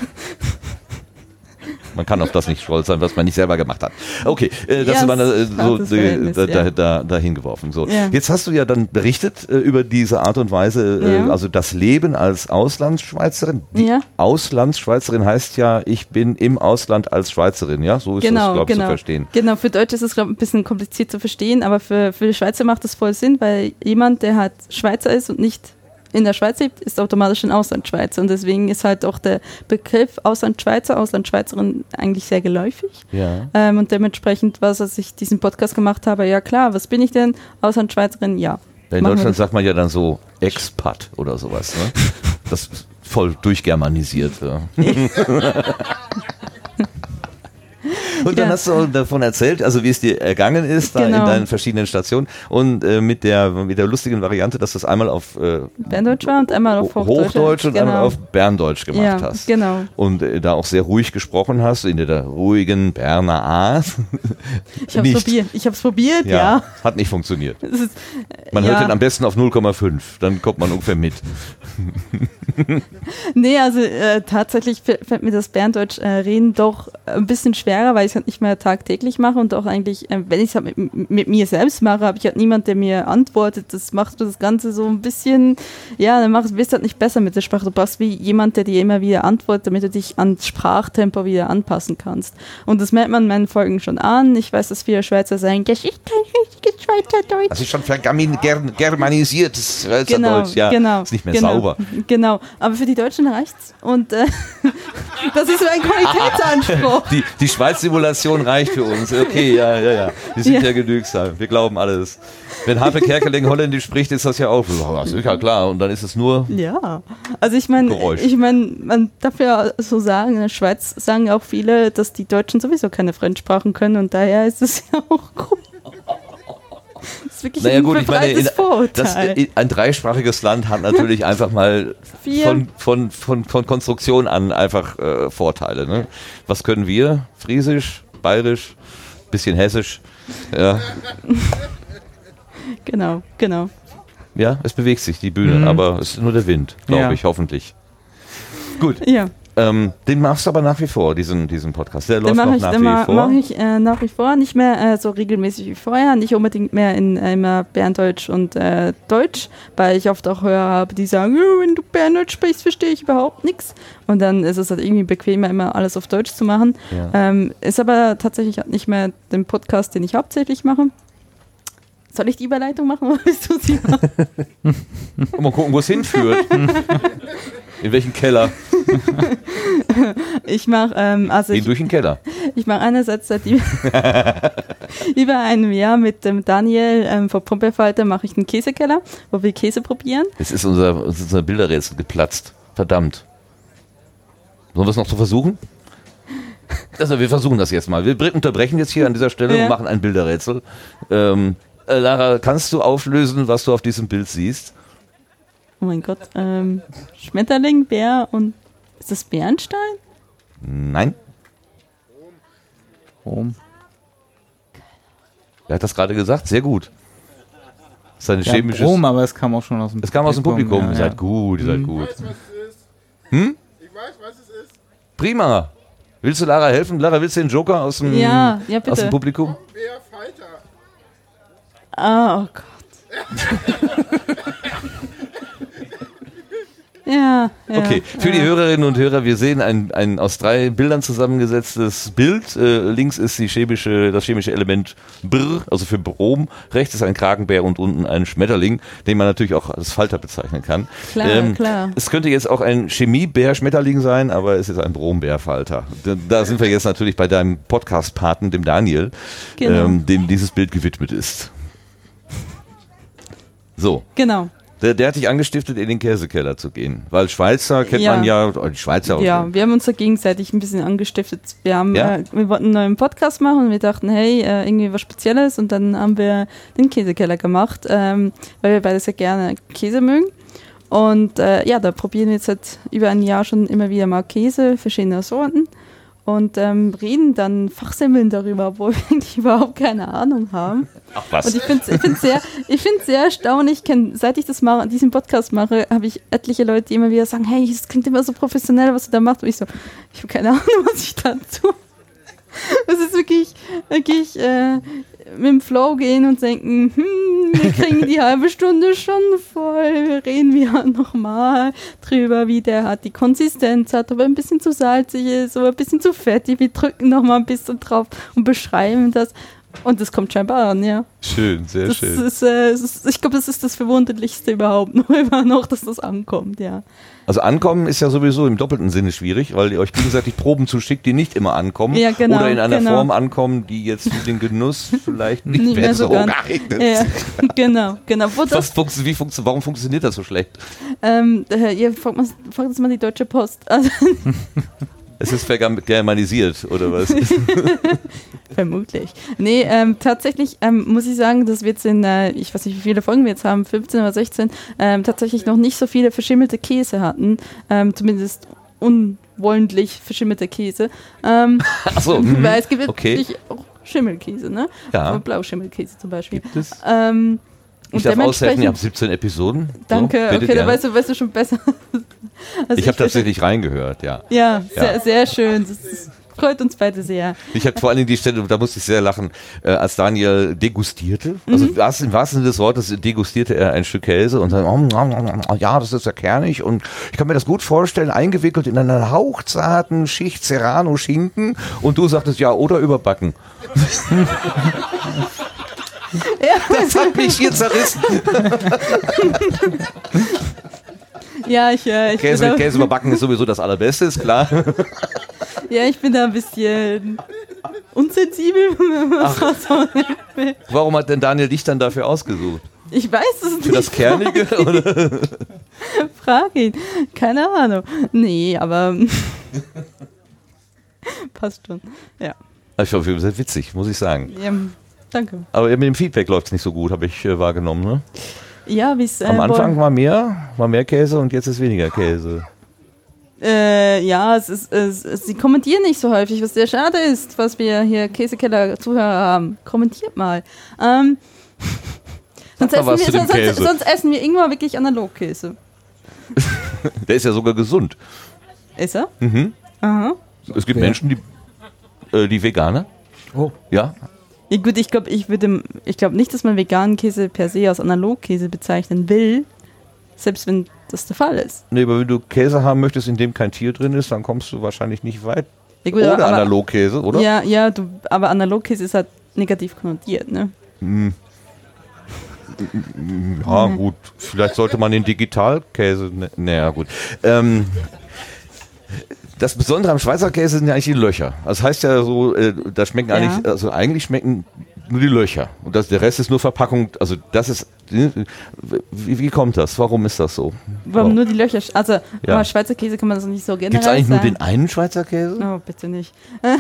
S1: Man kann auf das nicht stolz sein, was man nicht selber gemacht hat. Okay, äh, das
S3: Ja,
S1: äh,
S3: ist
S1: so
S3: hartes
S1: äh, da, da,
S3: ja.
S1: da, dahin geworfen. So.
S3: Ja.
S1: Jetzt hast du ja dann berichtet äh, über diese Art und Weise, äh, also das Leben als Auslandsschweizerin. Die. Auslandsschweizerin heißt ja, ich bin im Ausland als Schweizerin, ja? So ist das,
S3: Genau,
S1: glaube ich,
S3: genau.
S1: zu verstehen.
S3: Genau, für Deutsche ist es, glaube ich, ein bisschen kompliziert zu verstehen, aber für, für die Schweizer macht das voll Sinn, weil jemand, der halt Schweizer ist und nicht in der Schweiz lebt, ist automatisch ein Auslandschweizer. Und deswegen ist halt auch der Begriff Auslandschweizer, Auslandschweizerin eigentlich sehr geläufig.
S1: Ja.
S3: Ähm, und dementsprechend, was als ich diesen Podcast gemacht habe, ja klar, was bin ich denn? Auslandschweizerin, ja.
S1: In
S3: Machen
S1: Deutschland sagt man ja dann so Expat oder sowas. Ne? Das ist voll durchgermanisiert. Ja. Und dann hast du davon erzählt, also wie es dir ergangen ist, da in
S3: Genau.
S1: deinen verschiedenen Stationen und äh, mit der mit der lustigen Variante, dass du es einmal auf äh,
S3: Berndeutsch war und einmal auf Hochdeutsch.
S1: Hochdeutsch und einmal
S3: Genau.
S1: auf Berndeutsch gemacht
S3: ja,
S1: hast.
S3: genau.
S1: Und äh, da auch sehr ruhig gesprochen hast, in der ruhigen Berner Art.
S3: Ich habe es probiert. Ich habe es probiert,
S1: Ja,
S3: ja.
S1: hat nicht funktioniert.
S3: Ist,
S1: Man hört den am besten auf 0,5, dann kommt man ungefähr mit.
S3: Nee, also äh, tatsächlich fä- fällt mir das Berndeutsch äh, reden doch ein bisschen schwerer, weil ich es halt nicht mehr tagtäglich mache und auch eigentlich, äh, wenn ich es halt mit, mit mir selbst mache, habe ich halt niemand, der mir antwortet. Das macht das Ganze so ein bisschen, ja, dann machst, wirst du halt nicht besser mit der Sprache. Du brauchst wie jemand, der dir immer wieder antwortet, damit du dich an Sprachtempo wieder anpassen kannst. Und das merkt man in meinen Folgen schon an. Ich weiß, dass viele Schweizer sagen, das ist richtiges Schweizerdeutsch.
S1: Das ist schon vergamin- ger
S3: Genau,
S1: ja.
S3: genau.
S1: Ist nicht mehr
S3: genau,
S1: sauber.
S3: Genau, aber für die Deutschen reicht's. Und äh, das ist so ein Qualitätsanspruch.
S1: Die, die Schweiz-Simulation reicht für uns. Okay, ja, ja, ja. Wir sind ja,
S3: Ja.
S1: genügsam. Wir glauben alles. Wenn Harpe Kerkeling Holländisch spricht, ist das ja auch. Ja, sicher, klar. Und dann ist es nur.
S3: Ja, also ich meine, ich meine, man darf ja so sagen, in der Schweiz sagen auch viele, dass die Deutschen sowieso keine Fremdsprachen können und daher ist es ja auch gut. Das ist wirklich
S1: Naja,
S3: ein
S1: gut, ich meine, in, das, in, ein dreisprachiges Land hat natürlich einfach mal von, von, von, von Konstruktion an einfach äh, Vorteile. Ne? Was können wir? Friesisch, Bayerisch, bisschen Hessisch. Ja,
S3: genau, genau.
S1: ja, es bewegt sich die Bühne,
S2: Mhm.
S1: aber es ist nur der Wind, glaube
S2: Ja.
S1: ich, hoffentlich. Gut,
S3: Ja,
S1: ähm, den machst du aber nach wie vor, diesen, diesen Podcast. Der
S3: den
S1: läuft
S3: mache
S1: noch
S3: ich,
S1: nach wie vor.
S3: mach ich äh, nach wie vor nicht mehr äh, so regelmäßig wie vorher, nicht unbedingt mehr in äh, immer Berndeutsch und äh, Deutsch, weil ich oft auch Hörer habe, die sagen, "Ja, wenn du Berndeutsch sprichst, verstehe ich überhaupt nichts. Und dann ist es halt irgendwie bequemer, immer alles auf Deutsch zu machen.
S1: Ja.
S3: Ähm, ist aber tatsächlich halt nicht mehr den Podcast, den ich hauptsächlich mache. Soll ich die Überleitung machen oder willst du sie machen?
S1: Mal gucken, wo es hinführt. In welchen Keller?
S3: Ich mache ähm, also ich,
S1: durch den Keller.
S3: ich mache einerseits seit über, einem Jahr mit dem Daniel ähm, von Pumpelfalter mache ich einen Käsekeller, wo wir Käse probieren.
S1: Jetzt ist unser, ist unser Bilderrätsel geplatzt. Verdammt. Sollen wir es noch so versuchen? Also, wir versuchen das jetzt mal. Wir unterbrechen jetzt hier an dieser Stelle
S3: Ja.
S1: und machen ein Bilderrätsel. Ähm, äh, Lara, kannst du auflösen, was du auf diesem Bild siehst?
S3: Oh mein Gott, ähm, Schmetterling, Bär und ist das Bernstein?
S1: Nein?
S2: Rom.
S1: Wer hat das gerade gesagt? Sehr gut. Das ist ein
S2: Ja,
S1: chemisches.
S2: Rom, aber es kam auch schon aus dem
S1: Es kam aus dem Publikum.
S2: Ja,
S1: ihr
S2: ja.
S1: seid gut, ihr seid
S2: Mhm.
S1: gut.
S5: weiß, was es ist.
S1: Hm?
S5: Ich weiß, was es ist.
S1: Prima. Willst du Lara helfen? Lara, willst du den Joker aus dem,
S3: Ja, ja,
S1: aus dem
S3: bitte.
S1: Publikum?
S5: Bär.
S3: Ah, oh Gott. Ja, ja.
S1: Okay, für die
S3: ja.
S1: Hörerinnen und Hörer, wir sehen ein, ein aus drei Bildern zusammengesetztes Bild. Äh, links ist die chemische, das chemische Element Brr, also für Brom. Rechts ist ein Kragenbär und unten ein Schmetterling, den man natürlich auch als Falter bezeichnen kann. Ähm,
S3: Klar, klar.
S1: Es könnte jetzt auch ein Chemiebär-Schmetterling sein, aber es ist ein Brombär-Falter. Da, da sind wir jetzt natürlich bei deinem Podcast-Paten, dem Daniel,
S3: Genau.
S1: ähm, dem dieses Bild gewidmet ist. So.
S3: Genau.
S1: Der, der hat dich angestiftet, in den Käsekeller zu gehen. Weil Schweizer kennt
S3: Ja.
S1: man ja, die Schweizer
S3: Ja, wir haben uns da gegenseitig ein bisschen angestiftet. Wir haben,
S1: Ja?
S3: äh, wir wollten einen neuen Podcast machen und wir dachten, hey, äh, irgendwie was Spezielles und dann haben wir den Käsekeller gemacht, ähm, weil wir beide sehr gerne Käse mögen. Und äh, ja, da probieren wir jetzt seit über ein Jahr schon immer wieder mal Käse, verschiedener Sorten und ähm, reden dann fachsemmeln darüber, obwohl wir eigentlich überhaupt keine Ahnung haben.
S1: Ach was.
S3: Und ich finde es ich find's sehr, ich find's sehr erstaunlich. Ich kenn, seit ich das mache, diesen Podcast mache, habe ich etliche Leute, die immer wieder sagen, hey, es klingt immer so professionell, was du da machst. Und ich so, ich habe keine Ahnung, was ich da tue. Es ist wirklich, wirklich äh, mit dem Flow gehen und denken, hm, wir kriegen die halbe Stunde schon voll. Reden wir nochmal drüber, wie der hat die Konsistenz hat, ob er ein bisschen zu salzig ist, ob er ein bisschen zu fettig. Wir drücken nochmal ein bisschen drauf und beschreiben das. Und das kommt scheinbar an, ja.
S1: Schön, sehr
S3: Das
S1: schön.
S3: ist, äh, es ist, ich glaube, das ist das Verwunderlichste überhaupt, nur immer noch, dass das ankommt, ja.
S1: Also ankommen ist ja sowieso im doppelten Sinne schwierig, weil ihr euch gegenseitig Proben zuschickt, die nicht immer ankommen.
S3: Ja, genau,
S1: oder in einer
S3: genau.
S1: Form ankommen, die jetzt für den Genuss vielleicht nicht,
S3: Nicht
S1: mehr, so geeignet
S3: ja genau, genau. Wo das,
S1: funktio wie funktio warum funktioniert das so schlecht?
S3: ähm, äh, ihr fragt, mal, fragt uns mal die Deutsche Post. Also,
S1: Es ist vergam- germanisiert, oder was?
S3: vermutlich. Nee, ähm, tatsächlich ähm, muss ich sagen, dass wir jetzt in, äh, ich weiß nicht, wie viele Folgen wir jetzt haben, 15 oder 16, ähm, tatsächlich noch nicht so viele verschimmelte Käse hatten. Ähm, zumindest unwollentlich verschimmelte Käse. Ähm,
S1: Achso, mhm.
S3: Weil es gibt
S1: okay.
S3: natürlich auch Schimmelkäse, ne?
S1: Ja.
S3: Blauschimmelkäse zum Beispiel.
S1: Gibt es?
S3: Ähm,
S1: Ich darf aushelfen, ihr habt 17 Episoden.
S3: Danke,
S1: so,
S3: okay, da weißt du, weißt du schon besser. Also
S1: Ich habe tatsächlich reingehört, ja.
S3: Ja,
S1: Ja.
S3: Sehr, sehr schön. Das freut uns beide sehr.
S1: Ich habe vor allen Dingen die Stelle, da musste ich sehr lachen, äh, als Daniel degustierte. Also
S3: Mhm.
S1: was, im wahrsten Sinne des Wortes degustierte er ein Stück Käse und dann, oh, ja, das ist ja kernig und ich kann mir das gut vorstellen, eingewickelt in einer hauchzarten Schicht Serrano-Schinken und du sagtest, ja, oder überbacken. Das hat mich hier zerrissen.
S3: Ja, ich, äh, ich,
S1: Käse mit Käse überbacken ist sowieso das Allerbeste, ist klar.
S3: ja, ich bin da ein bisschen unsensibel.
S1: Warum hat denn Daniel dich dann dafür ausgesucht?
S3: Ich weiß es nicht.
S1: Für das Kernige? Oder?
S3: Frag ihn. Keine Ahnung. Nee, aber passt schon. Ja.
S1: Ich fand sehr witzig, muss ich sagen.
S3: ja danke.
S1: Aber mit dem Feedback läuft es nicht so gut, habe ich äh, wahrgenommen. Ne?
S3: Ja, wie es äh,
S1: Am Anfang war mehr, war mehr Käse und jetzt ist weniger Käse.
S3: Äh, ja, es ist, es, es, sie kommentieren nicht so häufig, was sehr schade ist, was wir hier Käsekeller-Zuhörer haben. Kommentiert mal. Ähm, sonst, essen wir, sonst, sonst,
S1: Käse.
S3: sonst essen wir irgendwann wirklich Analogkäse.
S1: Der ist ja sogar gesund.
S3: Ist er?
S1: Mhm.
S3: Aha.
S1: Es gibt? Menschen, die, äh, die Veganer.
S4: Oh.
S1: Ja.
S3: Ja, gut, ich glaube ich würde, ich glaube nicht, dass man veganen Käse per se als Analogkäse bezeichnen will, selbst wenn das der Fall ist.
S1: Nee, aber wenn du Käse haben möchtest, in dem kein Tier drin ist, dann kommst du wahrscheinlich nicht weit.
S3: Ja, gut,
S1: Oder
S3: aber,
S1: Analogkäse, oder?
S3: Ja, ja, du, aber Analogkäse ist halt negativ konnotiert, ne?
S1: Ja, gut. Vielleicht sollte man den Digitalkäse. Ne, naja, gut. Ähm, das Besondere am Schweizer Käse sind ja eigentlich die Löcher. Das heißt ja so, äh, da schmecken
S3: Ja.
S1: eigentlich, also eigentlich schmecken nur die Löcher. Und das, der Rest ist nur Verpackung. Also das ist, wie, wie kommt das? Warum ist das so?
S3: Warum nur die Löcher? Also,
S1: Ja.
S3: Schweizer Käse kann man das nicht so generell
S1: Gibt es eigentlich nur
S3: sagen.
S1: den einen Schweizer Käse?
S3: Oh, bitte nicht.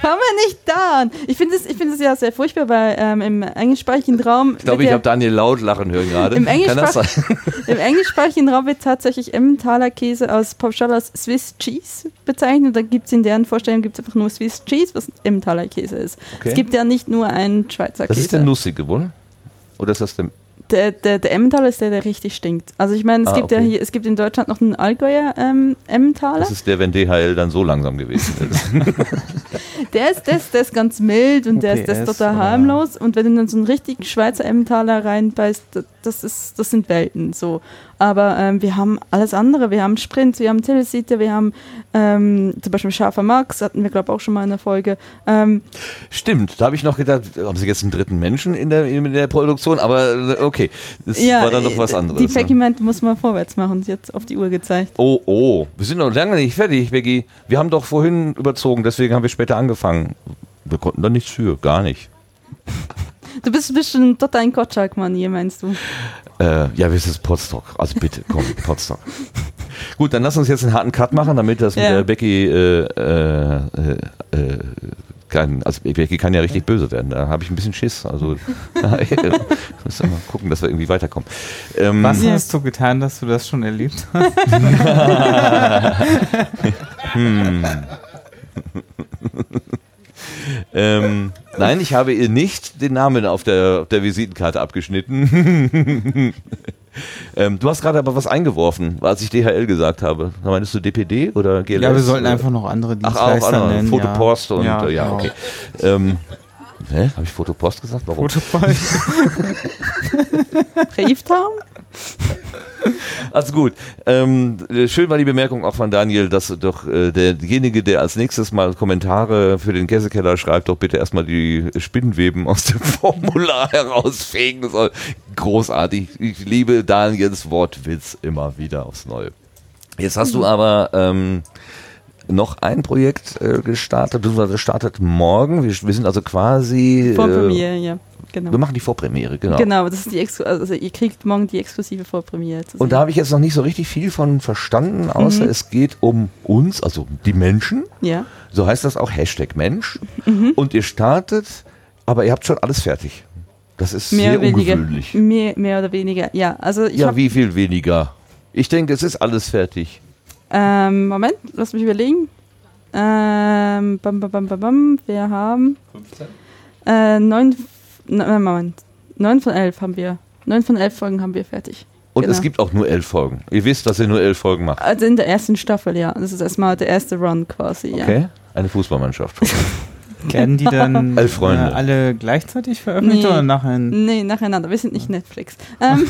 S3: Fangen wir nicht da an. Ich finde es es ja sehr furchtbar, weil ähm, im englischsprachigen Raum.
S1: Ich glaube, ich habe Daniel laut lachen hören gerade.
S3: Im
S1: das?
S3: Im englischsprachigen Raum wird tatsächlich Emmentaler Käse aus pauschal als Swiss Cheese bezeichnet. Da gibt es in deren Vorstellung gibt's einfach nur Swiss Cheese, was Emmentaler Käse ist.
S1: Okay.
S3: Es gibt ja nicht nur einen Schweizer
S1: Das
S3: Käse.
S1: ist der nussige, wohl? Oder ist das der.
S3: Der, der, der Emmentaler ist der, der richtig stinkt. Also ich meine, es
S1: Ah,
S3: gibt ja
S1: okay.
S3: hier, es gibt in Deutschland noch einen Allgäuer ähm, Emmentaler.
S1: Das ist der, wenn DHL dann so langsam gewesen ist.
S3: Der ist, der ist, der ist ganz mild und der ist, der ist total
S2: oder-
S3: harmlos. Und wenn du dann so einen richtigen Schweizer Emmentaler reinbeißt, das, ist, das sind Welten. So. Aber ähm, wir haben alles andere. Wir haben Sprint, wir haben Telesite, wir haben ähm, zum Beispiel Scharfer Max, hatten wir, glaube ich, auch schon mal in der Folge. Ähm,
S1: Stimmt, da habe ich noch gedacht, haben Sie jetzt einen dritten Menschen in der, in der Produktion, aber äh, okay, das war dann doch was
S3: äh,
S1: anderes.
S3: Die
S1: ne?
S3: Peggy meinte, muss man vorwärts machen, sie hat auf die Uhr gezeigt.
S1: Oh, oh, wir sind noch lange nicht fertig, Becky. Wir haben doch vorhin überzogen, deswegen haben wir später angefangen. Wir konnten da nichts für, gar nicht.
S3: Du bist bestimmt total ein Kotschak-Manier, meinst du?
S1: Äh, ja, wir sind Potstock. Also bitte, komm, Potstock. Gut, dann lass uns jetzt einen harten Cut machen, damit das mit
S3: Ja.
S1: der Becky äh, äh, äh, kann, also Becky kann ja richtig böse werden. Da habe ich ein bisschen Schiss. Also müssen wir mal gucken, dass wir irgendwie weiterkommen. Ähm,
S2: Was
S3: Ja.
S2: hast du getan, dass du das schon erlebt hast?
S1: Hm. Ähm, nein, ich habe ihr nicht den Namen auf der, auf der Visitenkarte abgeschnitten. ähm, du hast gerade aber was eingeworfen, als ich DHL gesagt habe. Meinst du DPD oder GLS?
S2: Ja, wir sollten einfach noch andere
S1: Ach,
S2: Dienstleister
S1: auch andere.
S2: nennen.
S1: Fotopost
S2: ja.
S1: und
S2: ja,
S1: äh, ja,
S2: genau.
S1: okay. Ähm, hä? Habe ich Fotopost gesagt? Warum?
S2: Fotopost.
S3: Brieftaum?
S1: Also gut. Ähm, äh, schön war die Bemerkung auch von Daniel, dass doch äh, derjenige, der als nächstes mal Kommentare für den Käsekeller schreibt, doch bitte erstmal die Spinnenweben aus dem Formular herausfegen soll. Großartig. Ich liebe Daniels Wortwitz immer wieder aufs Neue. Jetzt hast du aber ähm, noch ein Projekt äh, gestartet, beziehungsweise startet morgen. Wir, wir sind also quasi.
S3: Vor
S1: Äh,
S3: Premiere, ja. Genau.
S1: wir machen die Vorpremiere, genau.
S3: Genau, das ist die Exklu also ihr kriegt morgen die exklusive Vorpremiere zu sehen.
S1: Und da habe ich jetzt noch nicht so richtig viel von verstanden, außer
S3: Mhm.
S1: es geht um uns, also die Menschen.
S3: ja.
S1: So heißt das auch Hashtag Mensch.
S3: Mhm.
S1: Und ihr startet, aber ihr habt schon alles fertig. Das ist
S3: Mehr
S1: sehr
S3: oder weniger.
S1: ungewöhnlich.
S3: Mehr, mehr oder weniger, ja. Also ich
S1: Ja, wie viel weniger? Ich denke, es ist alles fertig.
S3: Ähm, Moment, lass mich überlegen. Ähm, bam, bam, bam, bam, bam. Wir haben 15? Äh, neun, nein, Moment. Neun von elf haben wir. Neun von elf Folgen haben wir fertig.
S1: Und
S3: Genau.
S1: es gibt auch nur elf Folgen. Ihr wisst, dass ihr nur elf Folgen macht.
S3: Also in der ersten Staffel, ja. Das ist erstmal der erste Run quasi, ja.
S1: Okay? Eine Fußballmannschaft.
S2: Werden die dann
S1: Elf Freunde.
S2: Äh, alle gleichzeitig veröffentlicht
S3: Nee.
S2: oder nachher?
S3: Nee, nacheinander. Wir sind nicht Netflix. Ähm,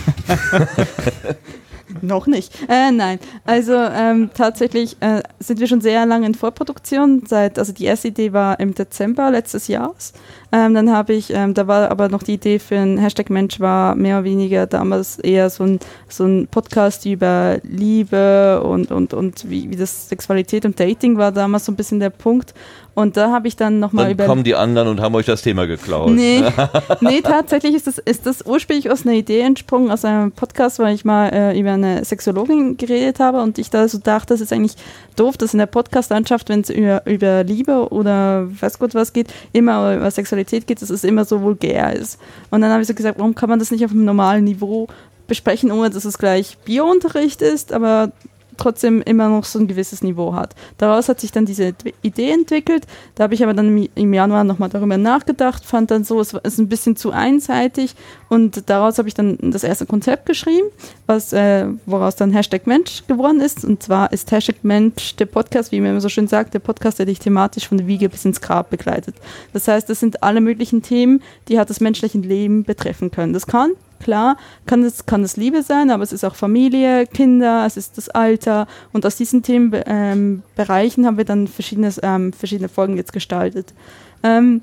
S3: noch nicht. Äh, nein. Also ähm, tatsächlich äh, sind wir schon sehr lange in Vorproduktion. Seit, also die erste Idee war im Dezember letztes Jahres. Ähm, dann habe ich, ähm, da war aber noch die Idee für ein Hashtag Mensch war mehr oder weniger damals eher so ein, so ein Podcast über Liebe und, und, und wie, wie das Sexualität und Dating war damals so ein bisschen der Punkt. Und da habe ich dann nochmal
S1: Dann
S3: über
S1: kommen die anderen und haben euch das Thema geklaut.
S3: Nee, nee tatsächlich ist das, ist das ursprünglich aus einer Idee entsprungen, aus einem Podcast, weil ich mal äh, über eine Sexologin geredet habe und ich da so dachte, das ist eigentlich doof, dass in der Podcast-Landschaft, wenn es über, über Liebe oder weiß Gott was geht, immer über Sexualität geht, dass es immer so vulgär ist. Und dann habe ich so gesagt, warum kann man das nicht auf einem normalen Niveau besprechen, ohne dass es gleich Biounterricht ist, aber trotzdem immer noch so ein gewisses Niveau hat. Daraus hat sich dann diese Idee entwickelt. Da habe ich aber dann im, Januar nochmal darüber nachgedacht, fand dann so, es ist ein bisschen zu einseitig und daraus habe ich dann das erste Konzept geschrieben, was, äh, woraus dann Hashtag Mensch geworden ist. Und zwar ist Hashtag Mensch der Podcast, wie man immer so schön sagt, der Podcast, der dich thematisch von der Wiege bis ins Grab begleitet. Das heißt, das sind alle möglichen Themen, die halt das menschliche Leben betreffen können. Das kann Klar, kann es, kann es Liebe sein, aber es ist auch Familie, Kinder, es ist das Alter. Und aus diesen Themenbereichen ähm, haben wir dann verschiedene, ähm, verschiedene Folgen jetzt gestaltet. Ähm,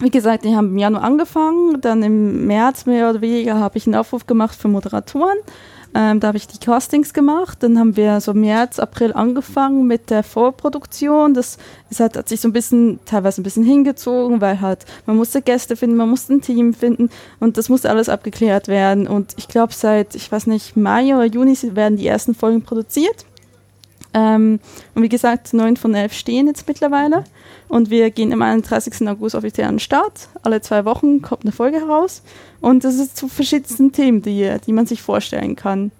S3: wie gesagt, wir haben im Januar angefangen, dann im März mehr oder weniger habe ich einen Aufruf gemacht für Moderatoren. Ähm, da habe ich die Castings gemacht. Dann haben wir so März, April angefangen mit der Vorproduktion. Das ist halt, hat sich so ein bisschen, teilweise ein bisschen hingezogen, weil halt man musste Gäste finden, man musste ein Team finden und das musste alles abgeklärt werden. Und ich glaube, seit, ich weiß nicht, Mai oder Juni werden die ersten Folgen produziert. Ähm, und wie gesagt, neun von elf stehen jetzt mittlerweile. Und wir gehen am 31. August offiziell an den Start. Alle zwei Wochen kommt eine Folge heraus. Und das ist zu verschiedensten Themen, die, die man sich vorstellen kann.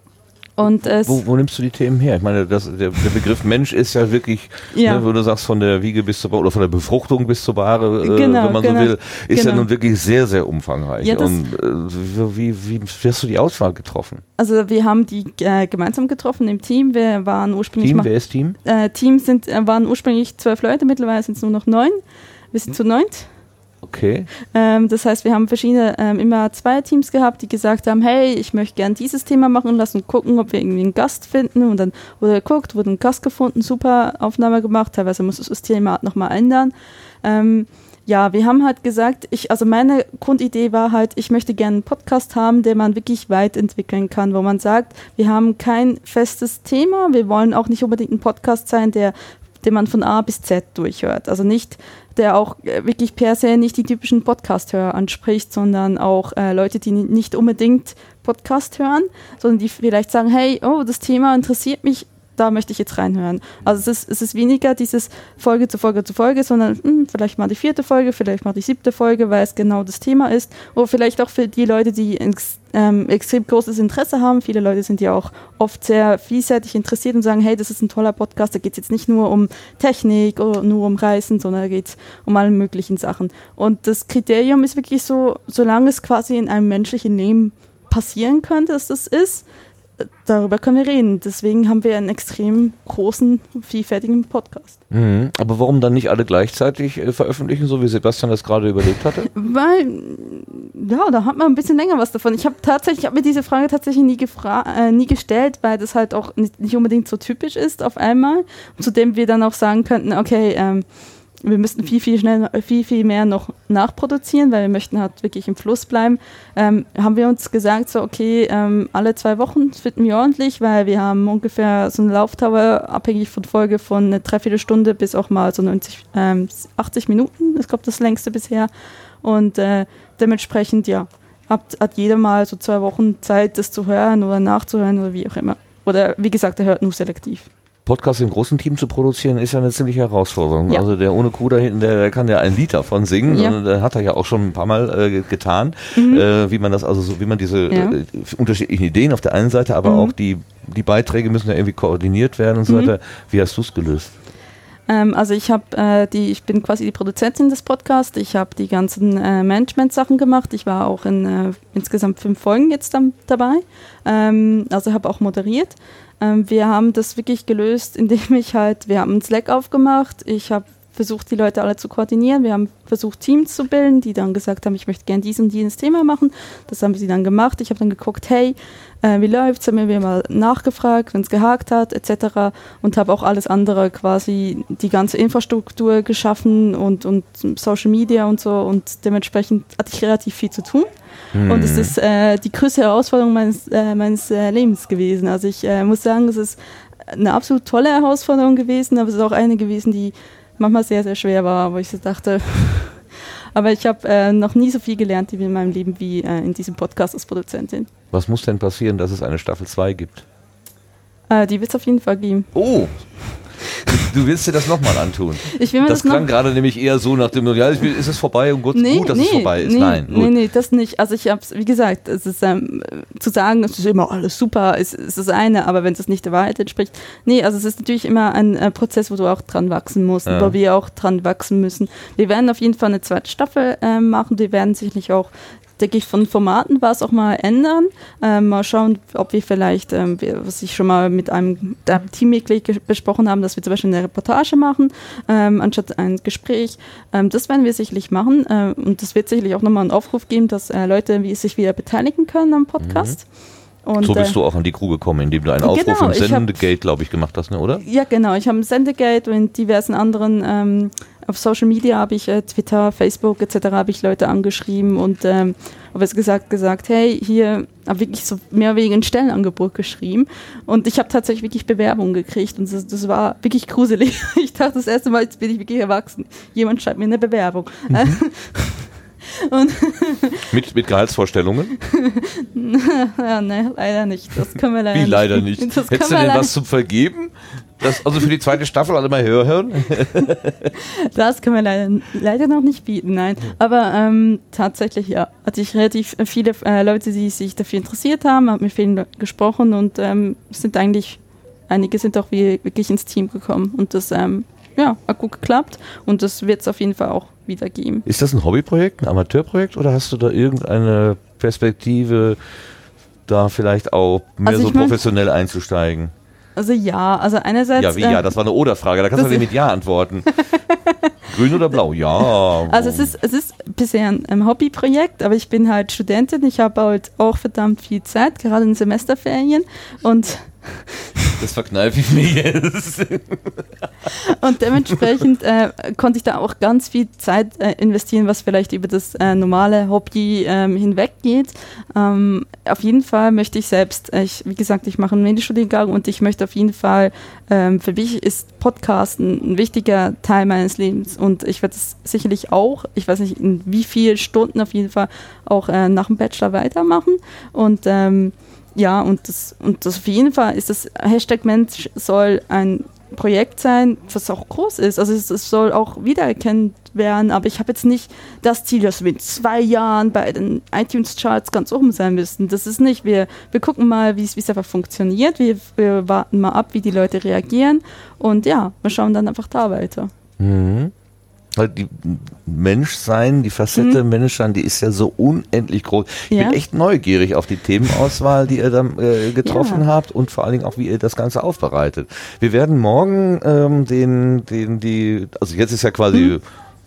S3: Und
S1: Wo, wo nimmst du die Themen her? Ich meine, das, der, der Begriff Mensch ist ja wirklich,
S3: Ja.
S1: ne, wo du sagst, von der Wiege bis zur Bahre oder von der Befruchtung bis zur Bahre, äh,
S3: Genau,
S1: wenn man
S3: genau,
S1: so will, ist ja
S3: genau.
S1: nun wirklich sehr, sehr umfangreich.
S3: Ja,
S1: Und äh, wie, wie, hast du die Auswahl getroffen?
S3: also wir haben die äh, gemeinsam getroffen im Team. Wir waren ursprünglich
S1: Team, wer ist Team?
S3: äh, Team sind, äh, waren ursprünglich zwölf Leute, mittlerweile sind es nur noch neun. Wir sind zu neunt.
S1: Okay.
S3: Ähm, das heißt, wir haben verschiedene, ähm, immer zwei Teams gehabt, die gesagt haben, hey, ich möchte gern dieses Thema machen, lass uns gucken, ob wir irgendwie einen Gast finden und dann wurde geguckt, wurde ein Gast gefunden, super Aufnahme gemacht, teilweise muss das Thema nochmal ändern. Ähm, ja, wir haben halt gesagt, ich, also meine Grundidee war halt, ich möchte gerne einen Podcast haben, den man wirklich weit entwickeln kann, wo man sagt, wir haben kein festes Thema, wir wollen auch nicht unbedingt ein Podcast sein, der den man von A bis Z durchhört. Also nicht, der auch äh, wirklich per se nicht die typischen Podcast-Hörer anspricht, sondern auch äh, Leute, die ni- nicht unbedingt Podcast hören, sondern die vielleicht sagen, hey, oh, das Thema interessiert mich, da möchte ich jetzt reinhören. Also es ist, es ist weniger dieses Folge zu Folge zu Folge, sondern hm, vielleicht mal die vierte Folge, vielleicht mal die siebte Folge, weil es genau das Thema ist. Oder vielleicht auch für die Leute, die ex, ähm, extrem großes Interesse haben. Viele Leute sind ja auch oft sehr vielseitig interessiert und sagen, hey, das ist ein toller Podcast, da geht es jetzt nicht nur um Technik oder nur um Reisen, sondern da geht es um alle möglichen Sachen. Und das Kriterium ist wirklich so, solange es quasi in einem menschlichen Leben passieren könnte, dass das ist, darüber können wir reden. Deswegen haben wir einen extrem großen, vielfältigen Podcast.
S1: Mhm. Aber warum dann nicht alle gleichzeitig äh, veröffentlichen, so wie Sebastian das gerade überlegt hatte?
S3: Weil, ja, da hat man ein bisschen länger was davon. Ich habe tatsächlich, ich habe mir diese Frage tatsächlich nie, äh, nie gestellt, weil das halt auch nicht, nicht unbedingt so typisch ist auf einmal. Zudem wir dann auch sagen könnten, okay, ähm, wir müssten viel, viel schnell, viel, viel mehr noch nachproduzieren, weil wir möchten halt wirklich im Fluss bleiben. Ähm, haben wir uns gesagt, so, okay, ähm, alle zwei Wochen finden wir ordentlich, weil wir haben ungefähr so eine Laufdauer, abhängig von Folge, von eine Dreiviertelstunde bis auch mal so 90, ähm, 80 Minuten. Das glaube das längste bisher. Und äh, dementsprechend, ja, hat, hat jeder mal so zwei Wochen Zeit, das zu hören oder nachzuhören oder wie auch immer. Oder wie gesagt, er hört nur selektiv.
S1: Podcast im großen Team zu produzieren, ist ja eine ziemliche Herausforderung.
S3: Ja.
S1: Also der ohne Kuh da hinten, der, der kann ja ein Lied davon singen.
S3: Ja.
S1: Und, äh, hat er ja auch schon ein paar Mal äh, getan, äh, wie man das also so, wie man diese
S3: Mhm. Ja.
S1: äh, unterschiedlichen Ideen auf der einen Seite, aber
S3: Mhm.
S1: auch die die Beiträge müssen ja irgendwie koordiniert werden und so
S3: Mhm.
S1: weiter. Wie hast du es gelöst?
S3: Ähm, also ich habe äh, die, ich bin quasi die Produzentin des Podcasts. Ich habe die ganzen äh, Management-Sachen gemacht. Ich war auch in äh, insgesamt fünf Folgen jetzt dann dabei. Ähm, also habe auch moderiert. Ähm, wir haben das wirklich gelöst, indem ich halt, wir haben einen Slack aufgemacht. Ich habe versucht, die Leute alle zu koordinieren. Wir haben versucht, Teams zu bilden, die dann gesagt haben, ich möchte gerne dies und jenes Thema machen. Das haben sie dann gemacht. Ich habe dann geguckt, hey, äh, wie läuft's? Haben wir mal nachgefragt, wenn es gehakt hat, etc. Und habe auch alles andere quasi, die ganze Infrastruktur geschaffen und, und Social Media und so. Und dementsprechend hatte ich relativ viel zu tun. Und es ist äh, die größte Herausforderung meines, äh, meines äh, Lebens gewesen. Also ich äh, muss sagen, es ist eine absolut tolle Herausforderung gewesen, aber es ist auch eine gewesen, die manchmal sehr, sehr schwer war, wo ich so dachte, aber ich habe äh, noch nie so viel gelernt in meinem Leben wie äh, in diesem Podcast als Produzentin.
S1: Was muss denn passieren, dass es eine Staffel 2 gibt?
S3: Äh, die wird es auf jeden Fall geben.
S1: Oh! Du willst dir das nochmal antun.
S3: Ich will mir
S1: Das
S3: das,
S1: klang gerade nämlich eher so nach dem, ja, ist es vorbei und gut, gut dass es vorbei ist.
S3: Nee,
S1: Nein,
S3: nee,
S1: gut.
S3: nee, das nicht. Also ich habe es, wie gesagt, es ist ähm, zu sagen, es ist immer alles super, ist, ist das eine, aber wenn es nicht der Wahrheit entspricht, nee, also es ist natürlich immer ein äh, Prozess, wo du auch dran wachsen musst,
S1: Ja.
S3: wo wir auch dran wachsen müssen. Wir werden auf jeden Fall eine zweite Staffel ähm, machen, wir werden sicherlich auch denke ich, von Formaten was auch mal ändern. Ähm, mal schauen, ob wir vielleicht, ähm, was ich schon mal mit einem, einem Teammitglied besprochen haben, dass wir zum Beispiel eine Reportage machen, ähm, anstatt ein Gespräch. Ähm, das werden wir sicherlich machen. Ähm, und es wird sicherlich auch nochmal einen Aufruf geben, dass äh, Leute wie sich wieder beteiligen können am Podcast. Und,
S1: So bist
S3: äh,
S1: du auch an die Crew gekommen, indem du einen Aufruf
S3: Genau,
S1: im Sendegate, glaube ich, gemacht hast, ne, oder?
S3: Ja, genau. Ich habe im Sendegate und diversen anderen, ähm, auf Social Media habe ich äh, Twitter, Facebook etc. habe ich Leute angeschrieben und ähm, habe es gesagt, gesagt, hey, hier habe wirklich so mehr wegen ein Stellenangebot geschrieben und ich habe tatsächlich wirklich Bewerbungen gekriegt und das, das war wirklich gruselig. Ich dachte das erste Mal, jetzt bin ich wirklich erwachsen. Jemand schreibt mir eine Bewerbung. und
S1: Mit, mit Gehaltsvorstellungen?
S3: ja, ne, leider nicht. Das können wir leider
S1: Wie
S3: nicht.
S1: leider nicht.
S3: Das
S1: Hättest du denn
S3: leider
S1: was zum Vergeben? Das, also für die zweite Staffel alle mal hören? hören?
S3: Das können wir leider, leider noch nicht bieten, nein. Aber ähm, tatsächlich, ja, hatte ich relativ viele äh, Leute, die sich dafür interessiert haben, habe mit vielen Leuten gesprochen und ähm, sind eigentlich, einige sind auch wirklich ins Team gekommen und das ähm, ja, hat gut geklappt und das wird es auf jeden Fall auch wieder geben.
S1: Ist das ein Hobbyprojekt, ein Amateurprojekt oder hast du da irgendeine Perspektive, da vielleicht auch mehr
S3: Also
S1: so
S3: ich mein-
S1: professionell einzusteigen?
S3: Also ja, also einerseits...
S1: Ja, wie
S3: ähm,
S1: ja? Das war eine Oder-Frage, da kannst du nicht mit Ja antworten. Grün oder blau? Ja.
S3: Also es ist, es ist bisher ein, ein Hobbyprojekt, aber ich bin halt Studentin. Ich habe halt auch verdammt viel Zeit, gerade in Semesterferien. Und
S1: Das verkneife ich mir jetzt.
S3: Und dementsprechend äh, konnte ich da auch ganz viel Zeit äh, investieren, was vielleicht über das äh, normale Hobby ähm, hinweggeht. Ähm, auf jeden Fall möchte ich selbst, äh, ich, wie gesagt, ich mache einen Medienstudiengang und ich möchte auf jeden Fall, ähm, für mich ist Podcasten ein wichtiger Teil meines Lebens und ich werde es sicherlich auch, ich weiß nicht in wie vielen Stunden auf jeden Fall auch äh, nach dem Bachelor weitermachen und ähm, ja, und das, und das auf jeden Fall ist das Hashtag Mensch soll ein Projekt sein, was auch groß ist. Also es, es soll auch wiedererkannt werden, aber ich habe jetzt nicht das Ziel, dass wir in zwei Jahren bei den iTunes-Charts ganz oben sein müssen. Das ist nicht. Wir, wir gucken mal, wie es einfach funktioniert. Wir, wir warten mal ab, wie die Leute reagieren. Und ja, wir schauen dann einfach da weiter.
S1: Mhm. Weil die Menschsein, die Facette Menschsein, die ist ja so unendlich groß. Ich
S3: Ja.
S1: bin echt neugierig auf die Themenauswahl, die ihr dann äh, getroffen
S3: Ja.
S1: habt und vor allen Dingen auch, wie ihr das Ganze aufbereitet. Wir werden morgen ähm, den, den, die, also jetzt ist ja quasi,
S3: Mhm.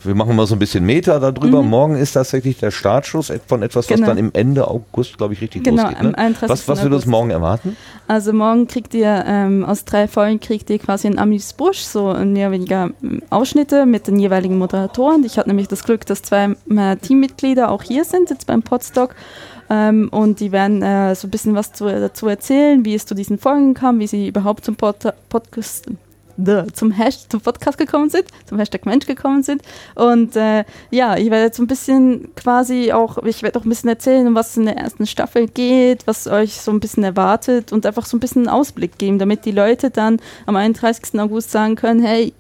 S1: Wir machen mal so ein bisschen Meta darüber. Morgen ist tatsächlich der Startschuss von etwas, was
S3: Genau.
S1: dann im Ende August, glaube ich, richtig
S3: Genau,
S1: losgeht. Ne?
S3: 31.
S1: Was, was wird uns morgen erwarten?
S3: Also morgen kriegt ihr ähm, aus drei Folgen kriegt ihr quasi ein Amis Busch, so mehr oder weniger ähm, Ausschnitte mit den jeweiligen Moderatoren. Ich hatte nämlich das Glück, dass zwei meiner Teammitglieder auch hier sind, jetzt beim Podstock. Ähm, und die werden äh, so ein bisschen was zu, dazu erzählen, wie es zu diesen Folgen kam, wie sie überhaupt zum Pod Podcast Duh, zum, Hashtag, zum Podcast gekommen sind, zum Hashtag Mensch gekommen sind. Und äh, ja, ich werde jetzt so ein bisschen quasi auch, ich werde auch ein bisschen erzählen, um was in der ersten Staffel geht, was euch so ein bisschen erwartet und einfach so ein bisschen einen Ausblick geben, damit die Leute dann am 31. August sagen können, hey,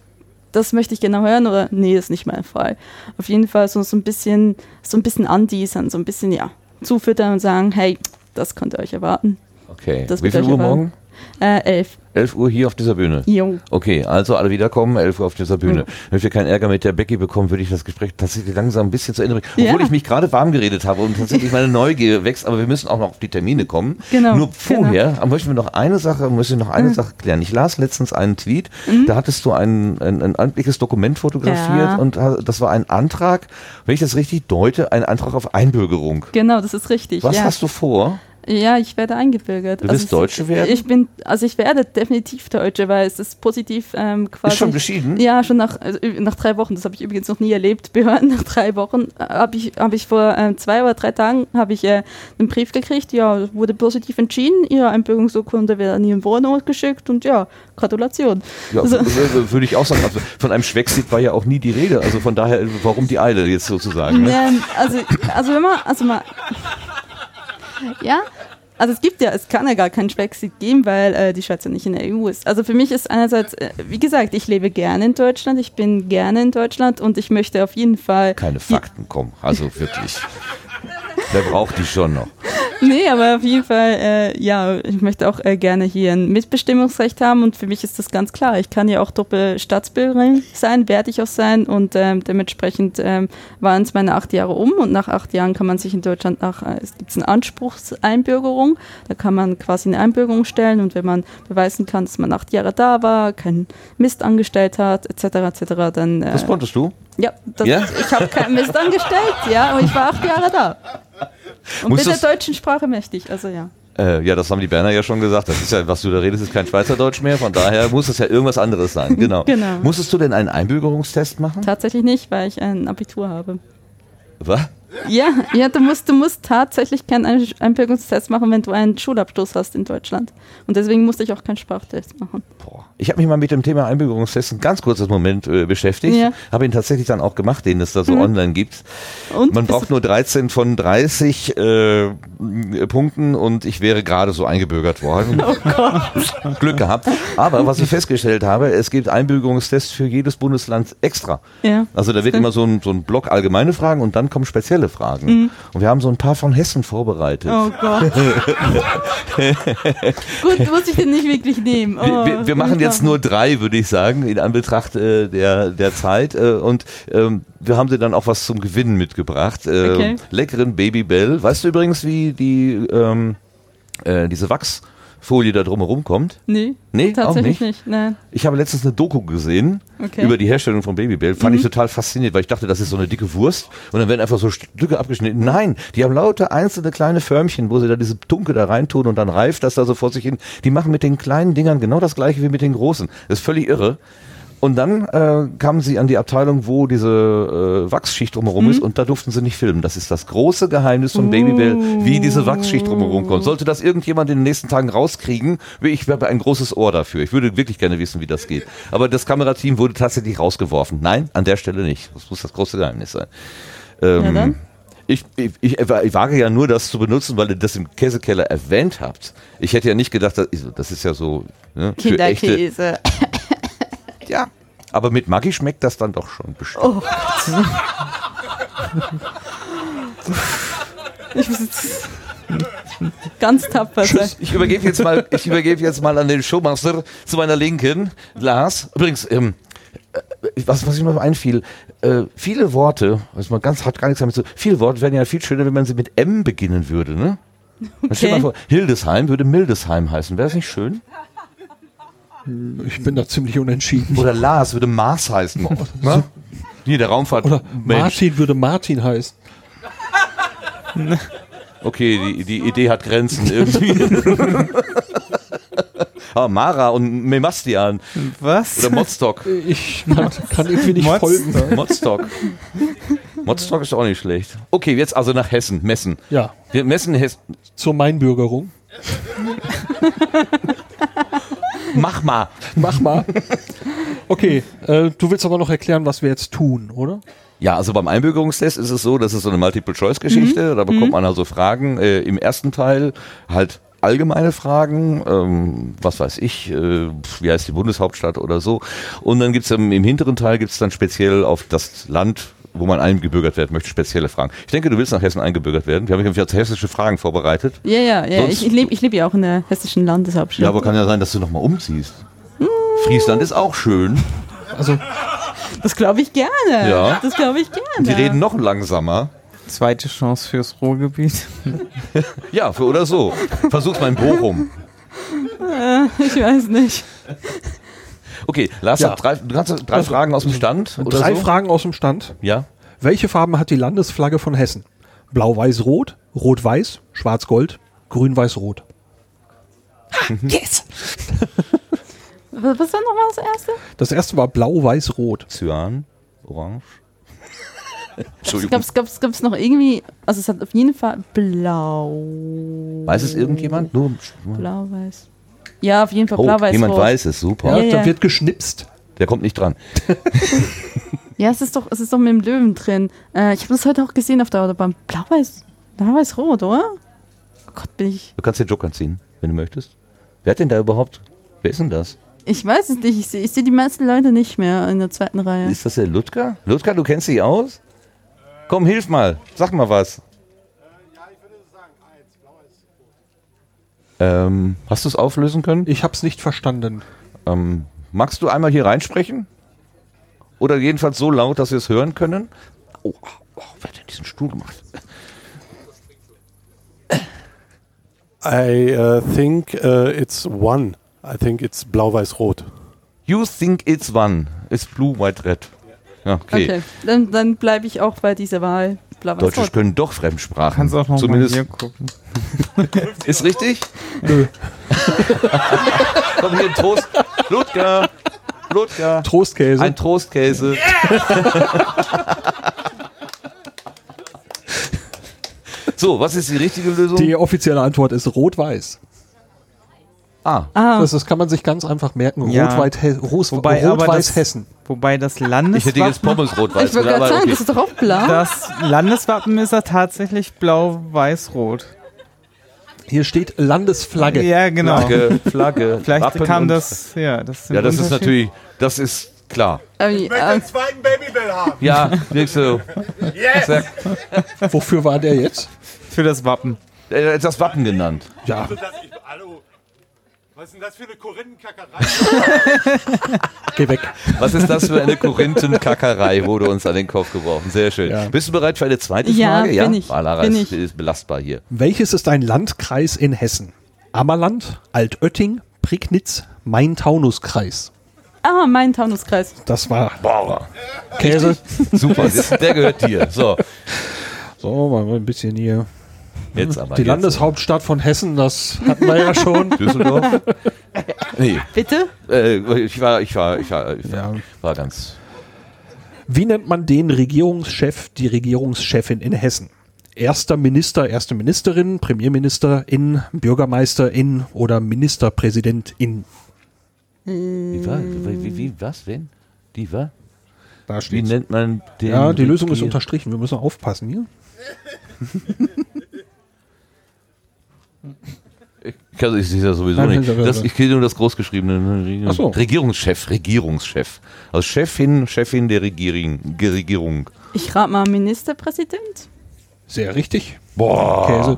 S3: das möchte ich genau hören oder nee, ist nicht mein Fall. Auf jeden Fall so, so ein bisschen, so ein bisschen anteasern, so ein bisschen, ja, zufüttern und sagen, hey, das könnt ihr euch erwarten.
S1: Okay.
S3: Das
S1: Wie
S3: wird
S1: viel Uhr
S3: erwarten.
S1: morgen?
S3: Äh, elf.
S1: 11 Uhr hier auf dieser Bühne.
S3: Jo.
S1: Okay, also alle wiederkommen, 11 Uhr auf dieser Bühne.
S3: Mhm.
S1: Wenn wir keinen Ärger mit der Becky bekommen, würde ich das Gespräch tatsächlich langsam ein bisschen zu Ende bringen.
S3: Ja.
S1: Obwohl ich mich gerade warm geredet habe und tatsächlich meine Neugier wächst, aber wir müssen auch noch auf die Termine kommen.
S3: Genau,
S1: Nur vorher möchten wir noch eine Sache, müssen wir noch eine Sache klären. Ich las letztens einen Tweet, da hattest du ein, ein, ein amtliches Dokument fotografiert
S3: Ja.
S1: und das war ein Antrag, wenn ich das richtig deute, ein Antrag auf Einbürgerung.
S3: Genau, das ist richtig.
S1: Was
S3: ja.
S1: hast du vor?
S3: Ja, ich werde eingebürgert.
S1: Du wirst
S3: ich-
S1: Deutsche werden?
S3: Ich bin, also ich werde definitiv Deutsche, weil es ist positiv ähm, quasi.
S1: Ist schon beschieden?
S3: Ja, schon nach, also ü- nach drei Wochen. Das habe ich übrigens noch nie erlebt. Behörden nach drei Wochen äh, habe ich, habe ich vor ähm, zwei oder drei Tagen habe ich äh, einen Brief gekriegt. Ja, wurde positiv entschieden. Ihre Einbürgerungsurkunde wird an Ihren Wohnort geschickt und ja, Gratulation.
S1: Ja,
S3: Also-
S1: würde ich auch sagen. Also von einem Schwexit war ja auch nie die Rede. Also von daher, warum die Eile jetzt sozusagen? Ne?
S3: Ähm, also, also wenn man, also mal, ja, also es gibt ja, es kann ja gar keinen Schwexit geben, weil äh, die Schweiz ja nicht in der EU ist. Also für mich ist einerseits, äh, wie gesagt, ich lebe gerne in Deutschland, ich bin gerne in Deutschland und ich möchte auf jeden Fall,
S1: Keine Fakten kommen. Also wirklich. Wer braucht die schon noch?
S3: nee, aber auf jeden Fall, äh, ja, ich möchte auch äh, gerne hier ein Mitbestimmungsrecht haben und für mich ist das ganz klar. Ich kann ja auch Doppelstaatsbürgerin sein, werde ich auch sein und ähm, dementsprechend ähm, waren es meine acht Jahre um und nach acht Jahren kann man sich in Deutschland nach, äh, es gibt eine Anspruchseinbürgerung, da kann man quasi eine Einbürgerung stellen und wenn man beweisen kann, dass man acht Jahre da war, keinen Mist angestellt hat, etc., etc., dann, äh,
S1: Das konntest du?
S3: Ja, das,
S1: Ja?
S3: ich habe keinen Mist angestellt, ja, und ich war acht Jahre da. Und
S1: Musst
S3: bin der deutschen Sprache mächtig, also ja.
S1: Äh, ja, das haben die Berner ja schon gesagt. Das ist ja, was du da redest, ist kein Schweizerdeutsch mehr. Von daher muss es ja irgendwas anderes sein. Genau.
S3: Genau.
S1: Musstest du denn einen Einbürgerungstest machen?
S3: Tatsächlich nicht, weil ich ein Abitur habe.
S1: Was?
S3: Ja, ja du, musst, du musst tatsächlich keinen Ein- Einbürgerungstest machen, wenn du einen Schulabschluss hast in Deutschland. Und deswegen musste ich auch keinen Sprachtest machen.
S1: Boah. Ich habe mich mal mit dem Thema Einbürgerungstest ein ganz kurzes Moment äh, beschäftigt.
S3: Ja.
S1: Habe ihn tatsächlich dann auch gemacht, den es da so
S3: Mhm.
S1: online gibt.
S3: Und
S1: Man braucht nur 13 von 30 äh, Punkten und ich wäre gerade so eingebürgert worden.
S3: Oh
S1: Glück gehabt. Aber was ich festgestellt habe, es gibt Einbürgerungstests für jedes Bundesland extra.
S3: ja.
S1: Also da wird immer so ein, so ein Block allgemeine Fragen und dann kommen spezielle Fragen. Und wir haben so ein paar von Hessen vorbereitet.
S3: Oh Gott. Gut, muss ich den nicht wirklich nehmen. Oh,
S1: Wir, wir, wir machen jetzt nur drei, würde ich sagen, in Anbetracht äh, der, der Zeit. Äh, und ähm, wir haben dir dann auch was zum Gewinnen mitgebracht. Äh,
S3: Okay.
S1: Leckeren Babybell. Weißt du übrigens, wie die ähm, äh, diese Wachs Folie da drumherum kommt?
S3: Nee,
S1: Nee, auch
S3: tatsächlich
S1: nicht.
S3: nicht. Nein.
S1: Ich habe letztens eine Doku gesehen
S3: Okay.
S1: über die Herstellung von Babybell. Fand ich total faszinierend, weil ich dachte, das ist so eine dicke Wurst und dann werden einfach so Stücke abgeschnitten. Nein, die haben lauter einzelne kleine Förmchen, wo sie da diese Tunke da reintun und dann reift das da so vor sich hin. Die machen mit den kleinen Dingern genau das gleiche wie mit den großen. Das ist völlig irre. Und dann äh, kamen sie an die Abteilung, wo diese äh, Wachsschicht drumherum ist und da durften sie nicht filmen. Das ist das große Geheimnis von Babybell, wie diese Wachsschicht drumherum kommt. Sollte das irgendjemand in den nächsten Tagen rauskriegen, ich wäre ein großes Ohr dafür. Ich würde wirklich gerne wissen, wie das geht. Aber das Kamerateam wurde tatsächlich rausgeworfen. Nein, an der Stelle nicht. Das muss das große Geheimnis sein. Ähm? Ich, ich, ich, ich wage ja nur das zu benutzen, weil ihr das im Käsekeller erwähnt habt. Ich hätte ja nicht gedacht, das ist, das ist ja so ne, für echte. Ja. Aber mit Maggi schmeckt das dann doch schon bestimmt.
S3: Oh Ich muss jetzt ganz tapfer sein.
S1: Ich übergebe jetzt mal, ich übergebe jetzt mal an den Showmaster zu meiner Linken, Lars. Übrigens, ähm, äh, was, was mir noch einfiel, äh, viele Worte, was man ganz hat gar nichts damit zu, viele Worte wären ja viel schöner, wenn man sie mit M beginnen würde, ne? Okay. Stell dir mal vor, Hildesheim würde Mildesheim heißen. Wäre das nicht schön?
S4: Ich bin da ziemlich unentschieden.
S1: Oder Lars würde Mars heißen. ne? Hier, der Raumfahrt.
S4: Oder
S1: Mensch.
S4: Martin würde Martin heißen.
S1: Okay, die, die Idee hat Grenzen irgendwie. ah, Mara und Memastian.
S2: Was?
S1: Oder Modstock.
S4: Ich kann irgendwie nicht
S2: Mods-
S4: folgen.
S1: Modstock. Modstock ist auch nicht schlecht. Okay, jetzt also nach Hessen, Messen.
S4: Ja,
S1: Wir messen Hessen.
S4: zur Mainbürgerung.
S1: Mach mal.
S4: Mach mal. Okay, äh, du willst aber noch erklären, was wir jetzt tun, oder?
S1: Ja, also beim Einbürgerungstest ist es so, das ist so eine Multiple-Choice-Geschichte. Da bekommt man also Fragen äh, im ersten Teil halt allgemeine Fragen, ähm, was weiß ich, äh, wie heißt die Bundeshauptstadt oder so. Und dann gibt's im, im hinteren Teil gibt's dann speziell auf das Land, wo man eingebürgert werden möchte, spezielle Fragen. Ich denke, du willst nach Hessen eingebürgert werden. Wir haben jetzt hessische Fragen vorbereitet.
S3: Ja, ja, ja.
S1: Sonst-
S3: Ich, ich lebe ich leb ja auch in der hessischen Landeshauptstadt.
S1: Ja, aber kann ja sein, dass du nochmal umziehst. Friesland ist auch schön.
S4: Also,
S3: das glaube ich gerne.
S1: Ja.
S3: Das glaube ich gerne.
S1: Die reden noch langsamer.
S2: Zweite Chance fürs Ruhrgebiet.
S1: Ja, für oder so. Versuch's mal in Bochum.
S3: Ich weiß nicht.
S1: Okay, Lars,
S4: Ja.
S1: hat drei, du kannst drei Fragen aus dem Stand. Oder
S4: drei
S1: so?
S4: Fragen aus dem Stand.
S1: Ja.
S4: Welche Farben hat die Landesflagge von Hessen? Blau-Weiß-Rot, Rot-Weiß, Schwarz-Gold, Grün-Weiß-Rot.
S3: Was was war nochmal das erste?
S4: Das erste war Blau-Weiß-Rot.
S1: Cyan, Orange. Entschuldigung.
S3: Gab's, gab's, gab's noch irgendwie, also es hat auf jeden Fall blau.
S1: Weiß es irgendjemand? Nur
S3: Blau-Weiß. Ja, auf jeden Fall
S1: oh,
S3: blau-weiß.
S1: jemand
S3: rot.
S1: weiß es, super.
S4: Ja,
S3: Ja,
S4: da
S3: ja.
S4: wird geschnipst.
S1: Der kommt nicht dran.
S3: Ja, es ist doch, es ist doch mit dem Löwen drin. Äh, ich habe das heute auch gesehen auf der Autobahn. Blau-weiß, blau-weiß-rot, oder? Oh Gott, bin ich.
S1: Du kannst den Joker ziehen, wenn du möchtest. Wer hat denn da überhaupt? Wer ist denn das?
S3: Ich weiß es nicht. Ich sehe seh die meisten Leute nicht mehr in der zweiten Reihe.
S1: Ist das der Ludger? Ludger, du kennst dich aus? Komm, hilf mal. Sag mal was.
S5: Ja, ich würde sagen, eins, blau ist rot.
S1: Ähm, hast du es auflösen können?
S4: Ich hab's nicht verstanden.
S1: Ähm, magst du einmal hier reinsprechen? Oder jedenfalls so laut, dass wir es hören können? Oh, oh, wer hat denn diesen Stuhl gemacht?
S6: I uh, think uh, it's one. I think it's blau-weiß-rot.
S1: You think it's one. It's blue, white, red. Ja, okay.
S3: Okay, dann, dann bleibe ich auch bei dieser Wahl.
S1: Deutsche
S3: Blau-weiß-rot.
S1: können doch Fremdsprachen.
S2: Kannst auch noch
S1: Zumindest
S2: mal hier gucken.
S1: ist richtig? Nö. Komm hier, Trost. Ludger. Ludger.
S4: Trostkäse.
S1: Ein Trostkäse. so, was ist die richtige Lösung?
S4: die offizielle Antwort ist Rot-Weiß.
S1: Ah,
S3: Ah,
S4: Das, das kann man sich ganz einfach merken.
S2: Ja.
S4: Rot-Weiß He Ros-
S2: Wobei
S4: Rot-Weiß
S2: das-
S4: Hessen.
S2: Wobei das
S1: ich hätte jetzt
S2: Landeswappen,
S1: Pommes rot-weiß.
S3: ich
S1: aber
S3: gerade sagen,
S1: okay.
S3: das ist doch auch blau.
S2: das Landeswappen ist ja tatsächlich blau-weiß-rot.
S4: Hier steht Landesflagge.
S2: Ja, genau.
S1: Flagge, Flagge.
S2: Vielleicht
S1: Wappen
S2: kam das, ja, das sind
S1: Ja, das ist natürlich, das ist klar.
S3: Aber,
S5: Ich möchte
S3: äh,
S5: den zweiten Babybell haben.
S1: Ja, nächste.
S5: Yes!
S1: Sehr-
S4: Wofür war der jetzt?
S2: für das Wappen.
S1: Er hat das Wappen genannt.
S4: Ja,
S5: Das, ich, hallo. Was ist denn das für eine Korinthenkackerei?
S4: geh weg.
S1: Was ist das für eine Korinthenkackerei, wurde uns an den Kopf geworfen. Sehr schön.
S4: Ja.
S1: Bist du bereit für eine zweite
S3: Ja,
S1: Frage?
S3: bin ich.
S1: Ah, Lara
S3: Bin
S1: ist,
S3: ich.
S1: ist belastbar hier.
S4: Welches ist ein Landkreis in Hessen? Ammerland, Altötting, Prignitz, Main-Taunus-Kreis.
S3: Ah, mein Taunuskreis.
S4: Das war
S1: Boah,
S4: Käse.
S1: super, der gehört dir. So,
S4: So, mal ein bisschen hier.
S1: Jetzt aber.
S4: Die
S1: jetzt.
S4: Landeshauptstadt von Hessen, das hatten wir ja schon.
S1: Düsseldorf? Nee,
S3: Bitte?
S1: äh, ich war, ich war, ich war, ich war,
S4: Ja.
S1: war ganz.
S4: Wie nennt man den Regierungschef, die Regierungschefin in Hessen? Erster Minister, erste Ministerin, Premierministerin, Bürgermeisterin oder Ministerpräsidentin?
S1: Wie war? Wie, wie, wie was? Wen? Die war?
S4: Da
S1: Wie nennt man den?
S4: Ja, die Lösung ist unterstrichen. Wir müssen aufpassen hier.
S1: Ich, also ich sehe das sowieso
S4: Nein,
S1: nicht. Das, ich kenne nur das Großgeschriebene.
S4: Ach so.
S1: Regierungschef, Regierungschef. Also Chefin, Chefin der Regierung. Regierung.
S3: Ich rate mal Ministerpräsident.
S4: Sehr richtig.
S1: Boah,
S4: Käse.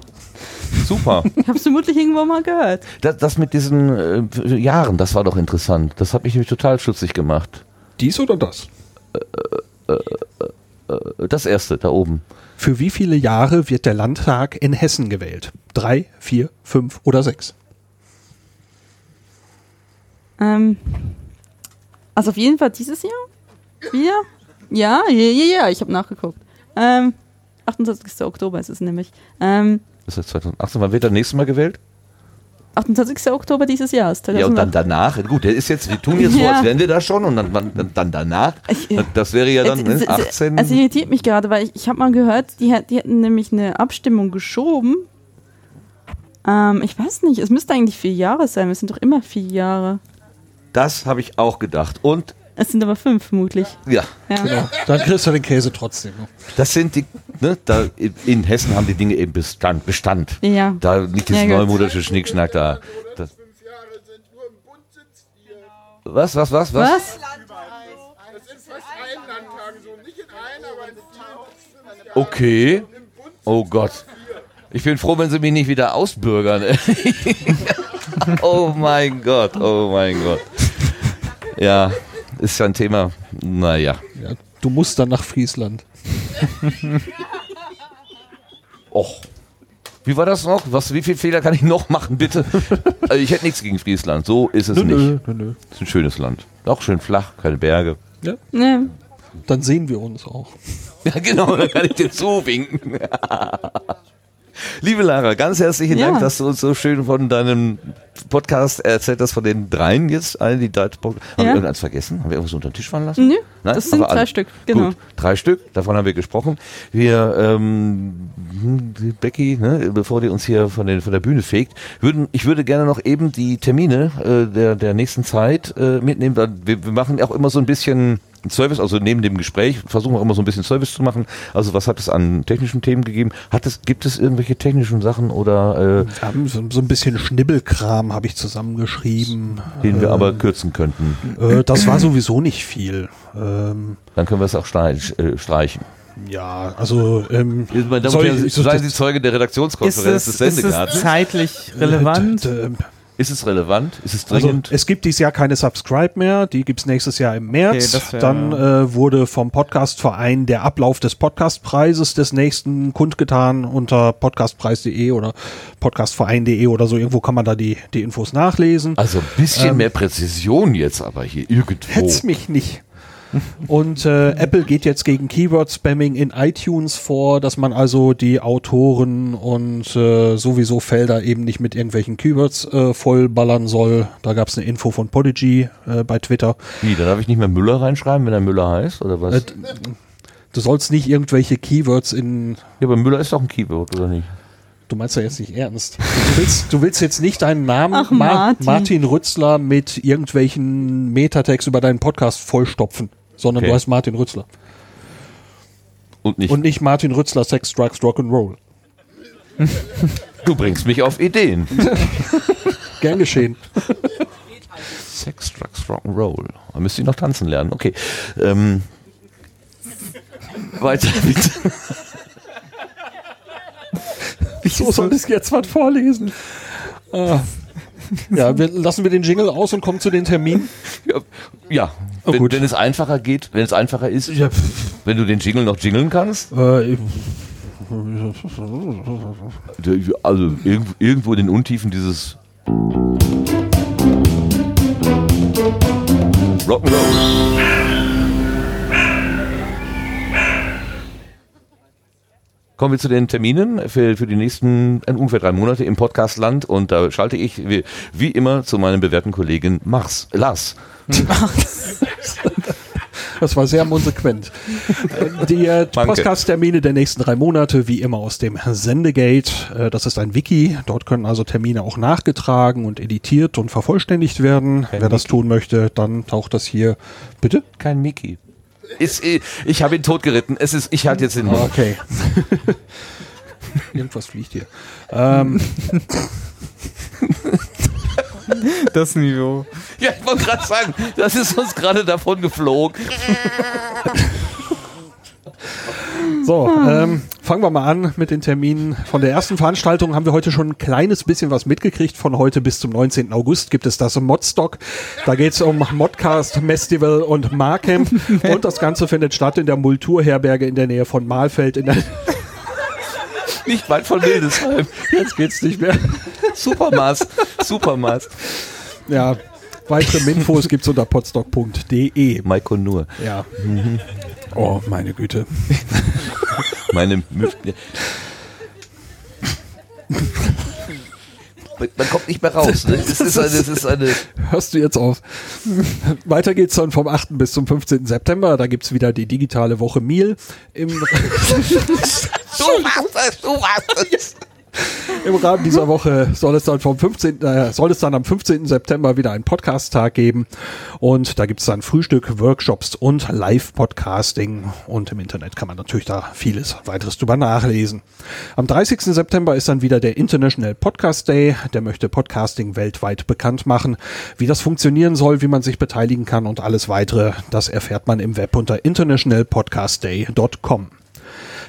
S1: super.
S3: Ich habe es vermutlich irgendwo mal gehört.
S1: Das, das mit diesen äh, Jahren, das war doch interessant. Das hat mich nämlich total schutzig gemacht.
S4: Dies oder das?
S1: Äh, Das erste, da oben.
S4: Für wie viele Jahre wird der Landtag in Hessen gewählt? Drei, vier, fünf oder sechs?
S3: Ähm, also auf jeden Fall dieses Jahr? Wieder? Ja, ja, ja, ja, ich habe nachgeguckt. Ähm, 28. Oktober ist es nämlich. Ähm,
S1: Das ist 2018. Wann wird er nächstes Mal gewählt?
S3: 28. Oktober dieses Jahres.
S1: Ja, und dann
S3: 2008.
S1: danach. Gut, der ist jetzt, wir tun jetzt so,
S3: Ja.
S1: als wären wir da schon und dann, dann, dann danach. Das wäre ja dann
S3: Es-
S1: ne,
S3: es- es-
S1: 18.
S3: Es irritiert mich gerade, weil ich, ich habe mal gehört, die, die hätten nämlich eine Abstimmung geschoben. Ähm, ich weiß nicht, es müsste eigentlich vier Jahre sein. Es sind doch immer vier Jahre.
S1: Das habe ich auch gedacht. Und
S3: Es sind aber fünf vermutlich.
S1: ja,
S3: Ja.
S4: Genau. Dann kriegst du den Käse trotzdem.
S1: das sind die, ne, da in- Hessen haben die Dinge eben Bestand. Bestand.
S3: Ja.
S1: Da nicht dieses
S3: Ja,
S1: neumodische Schnickschnack da. Das,
S5: Fünf Jahre sind nur im Bund sitzt ihr.
S1: was, was, was, was?
S3: Was?
S1: Okay. Oh Gott. Ich bin froh, wenn sie mich nicht wieder ausbürgern. oh mein Gott, oh mein Gott. Ja, ist ja ein Thema. Naja.
S4: Ja, du musst dann nach Friesland.
S1: Och. Wie war das noch? Was, wie viele Fehler kann ich noch machen, bitte? also ich hätte nichts gegen Friesland. So ist es
S4: Nö,
S1: nicht.
S4: nö, nö,
S1: ist ein schönes Land. Auch schön flach, keine Berge.
S3: Ne.
S4: Dann sehen wir uns auch.
S1: Ja, genau, dann kann ich dir zuwinken. Liebe Lara, ganz herzlichen
S3: Ja.
S1: Dank, dass du uns so schön von deinem Podcast erzählt hast, von den dreien jetzt, allen, die da Haben wir
S3: Ja.
S1: irgendeins vergessen? Haben wir irgendwas unter den Tisch fallen lassen?
S3: Nö,
S1: Nein?
S3: das sind drei
S1: alle.
S3: Stück, genau.
S1: Gut, drei Stück, davon haben wir gesprochen. Wir, ähm, Becky, ne, bevor die uns hier von, den, von der Bühne fegt, würden, ich würde gerne noch eben die Termine äh, der, der nächsten Zeit äh, mitnehmen. Wir, wir machen auch immer so ein bisschen Service, also neben dem Gespräch versuchen wir auch immer so ein bisschen Service zu machen. Also was hat es an technischen Themen gegeben? Hat es, gibt es irgendwelche technischen Sachen oder äh,
S4: Wir haben so, so ein bisschen Schnibbelkram habe ich zusammengeschrieben.
S1: den wir
S4: Äh,
S1: aber kürzen könnten?
S4: Äh, das war sowieso nicht viel. Ähm,
S1: Dann können wir es auch streich, äh, streichen.
S4: ja, also ähm,
S1: Meine und
S4: soll
S1: Herren,
S4: ich-
S1: seien Sie Zeuge der
S2: Ist
S1: Redaktionskonferenz
S2: es,
S1: des
S2: ist es
S1: Sendegartens.
S2: zeitlich relevant?
S1: Ist es relevant? Ist es
S4: Also,
S1: dringend?
S4: es gibt dieses Jahr keine Subscribe mehr, die gibt es nächstes Jahr im März.
S2: Okay, wär-
S4: Dann äh, wurde vom Podcastverein der Ablauf des Podcastpreises des nächsten kundgetan unter podcastpreis.de oder podcastverein.de oder so. Irgendwo kann man da die, die Infos nachlesen.
S1: also ein bisschen
S4: ähm,
S1: mehr Präzision jetzt aber hier irgendwo.
S4: Hetz mich nicht. Und äh, Apple geht jetzt gegen Keyword-Spamming in iTunes vor, dass man also die Autoren und äh, sowieso Felder eben nicht mit irgendwelchen Keywords äh, vollballern soll. Da gab es eine Info von Podigy äh, bei Twitter.
S1: Wie, da darf ich nicht mehr Müller reinschreiben, wenn er Müller heißt, oder was?
S4: Äh, Du sollst nicht irgendwelche Keywords in.
S1: ja, aber Müller ist doch ein Keyword, oder nicht?
S4: Du meinst ja jetzt nicht ernst. Du willst, du willst jetzt nicht deinen Namen
S3: Ach,
S4: Ma-
S3: Martin.
S4: Martin Rützler mit irgendwelchen Metatext über deinen Podcast vollstopfen, sondern
S1: Okay.
S4: du heißt Martin Rützler.
S1: Und nicht.
S4: Und nicht Martin Rützler Sex, Drugs, Rock'n'Roll.
S1: du bringst mich auf Ideen.
S4: Gern geschehen.
S1: Sex, Drugs, Rock'n'Roll. Da müsste ich noch tanzen lernen. Okay. Ähm, weiter bitte.
S4: Wieso soll ich jetzt was vorlesen? Ah. Ja, wir, lassen wir den Jingle aus und kommen zu den Terminen.
S1: Ja, ja.
S4: Oh,
S1: wenn,
S4: gut.
S1: wenn es einfacher geht, wenn es einfacher ist,
S4: Ja,
S1: wenn du den Jingle noch jingeln kannst.
S4: äh,
S1: Also irgendwo, irgendwo in den Untiefen dieses Rock'n'Roll. Kommen wir zu den Terminen für, für die nächsten äh, ungefähr drei Monate im Podcastland und da schalte ich wie, wie immer zu meinem bewährten Kollegen Mars, Lars.
S4: Das war sehr konsequent. Äh, Die äh. Podcast-Termine der nächsten drei Monate, wie immer aus dem Sendegate. Äh, Das ist ein Wiki. Dort können also Termine auch nachgetragen und editiert und vervollständigt werden. Wer das tun möchte, dann taucht das hier. Bitte?
S1: Kein Mickey. Ist, eh- ich habe ihn totgeritten. Es ist, ich halte jetzt den Mund.
S4: Okay. Irgendwas fliegt hier. Ähm,
S2: Das Niveau.
S1: Ja, ich wollte gerade sagen, das ist uns gerade davon geflogen.
S4: So, ähm, fangen wir mal an mit den Terminen. Von der ersten Veranstaltung haben wir heute schon ein kleines bisschen was mitgekriegt. Von heute bis zum 19. August gibt es das im Modstock. Da geht es um Modcast, Festival und Marcamp. Und das Ganze findet statt in der Multurherberge in der Nähe von Mahlfeld. In der
S1: Nicht weit von Wildesheim.
S4: Jetzt geht's nicht mehr.
S1: Supermaß. Supermaß.
S4: Ja, weitere Infos gibt's unter podstock.de.
S1: Maiko nur.
S4: Ja. Oh, meine Güte.
S1: Meine. Mü- Man kommt nicht mehr raus. Ne? Es ist eine, es ist eine.
S4: Hörst du jetzt auf? Weiter geht's dann vom 8. bis zum 15. September. Da gibt's wieder die digitale Woche Meal. Im,
S1: Du warst es, du warst es.
S4: Im Rahmen dieser Woche soll es dann vom 15. Äh, soll es dann am 15. September wieder einen Podcast-Tag geben. Und da gibt's dann Frühstück, Workshops und Live-Podcasting. Und im Internet kann man natürlich da vieles weiteres drüber nachlesen. Am 30. September ist dann wieder der International Podcast Day. Der möchte Podcasting weltweit bekannt machen. Wie das funktionieren soll, wie man sich beteiligen kann und alles weitere, das erfährt man im Web unter internationalpodcastday.com.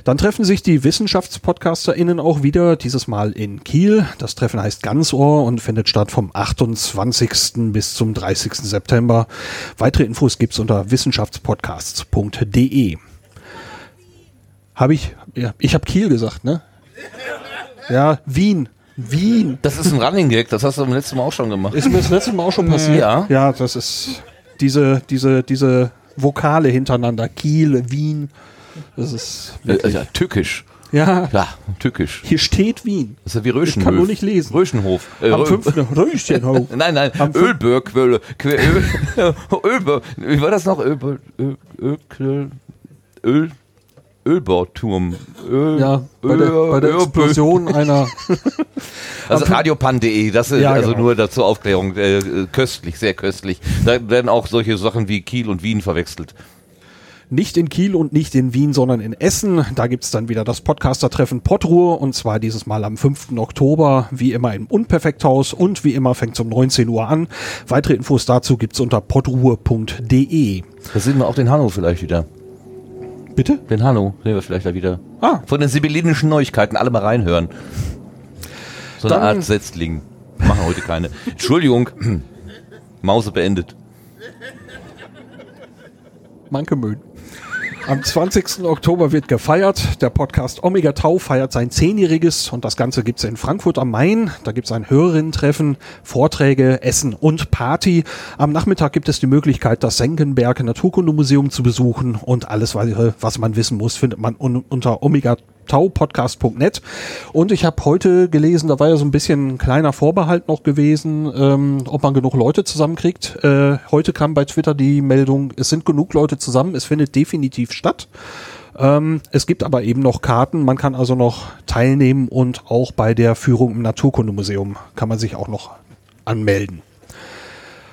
S4: Dann treffen sich die WissenschaftspodcasterInnen auch wieder, dieses Mal in Kiel. Das Treffen heißt Ganzohr und findet statt vom 28. bis zum 30. September. Weitere Infos gibt's unter wissenschaftspodcasts.de. Habe ich, ja, ich habe Kiel gesagt, ne? Ja, Wien. Wien.
S1: Das ist ein Running Gag, das hast du beim letzten Mal auch schon gemacht.
S4: Ist mir das letzte Mal auch schon passiert.
S1: Ja.
S4: Ja, das ist diese, diese, diese Vokale hintereinander. Kiel, Wien. Das ist,
S1: Äh, ja, tückisch.
S4: ja,
S1: Ja, tückisch.
S4: hier steht Wien.
S1: Das ist ja wie Röschenhof.
S4: kann nur nicht lesen.
S1: Röschenhof. Äh,
S4: Am
S1: Rö-
S4: 5. Röschenhof.
S1: Nein, nein, Ölberg, Öl, Öl, Ölberg, wie war das noch? Ölberg, Öl, Öl, Öl, Ölbauturm. Öl,
S4: Ja, bei der, bei der Explosion einer.
S1: Also radiopan.de, das ist
S4: Ja,
S1: also
S4: genau.
S1: nur dazu Aufklärung, äh, äh, köstlich, sehr köstlich. Da werden auch solche Sachen wie Kiel und Wien verwechselt.
S4: Nicht in Kiel und nicht in Wien, sondern in Essen. Da gibt's dann wieder das Podcaster-Treffen Podruhe und zwar dieses Mal am 5. Oktober, wie immer im Unperfekthaus und wie immer fängt um 19 Uhr an. Weitere Infos dazu gibt's unter podruhe.de.
S1: Da sehen wir auch den Hanno vielleicht wieder.
S4: Bitte?
S1: Den Hanno sehen wir vielleicht da wieder.
S4: Ah,
S1: Von den sibyllinischen Neuigkeiten, alle mal reinhören. So eine
S4: Dann-
S1: Art Setzling. Machen heute keine. Entschuldigung. Mause beendet.
S4: Manke Möhn. Am 20. Oktober wird gefeiert. Der Podcast Omega Tau feiert sein Zehnjähriges und das Ganze gibt's in Frankfurt am Main. Da gibt's ein Hörerinnen-Treffen, Vorträge, Essen und Party. Am Nachmittag gibt es die Möglichkeit, das Senckenberg Naturkundemuseum zu besuchen und alles was man wissen muss, findet man un unter omegataupodcast.net. Und ich habe heute gelesen, da war ja so ein bisschen ein kleiner Vorbehalt noch gewesen, ähm, ob man genug Leute zusammenkriegt. Äh, heute kam bei Twitter die Meldung, es sind genug Leute zusammen, es findet definitiv statt. Ähm, es gibt aber eben noch Karten, man kann also noch teilnehmen und auch bei der Führung im Naturkundemuseum kann man sich auch noch anmelden.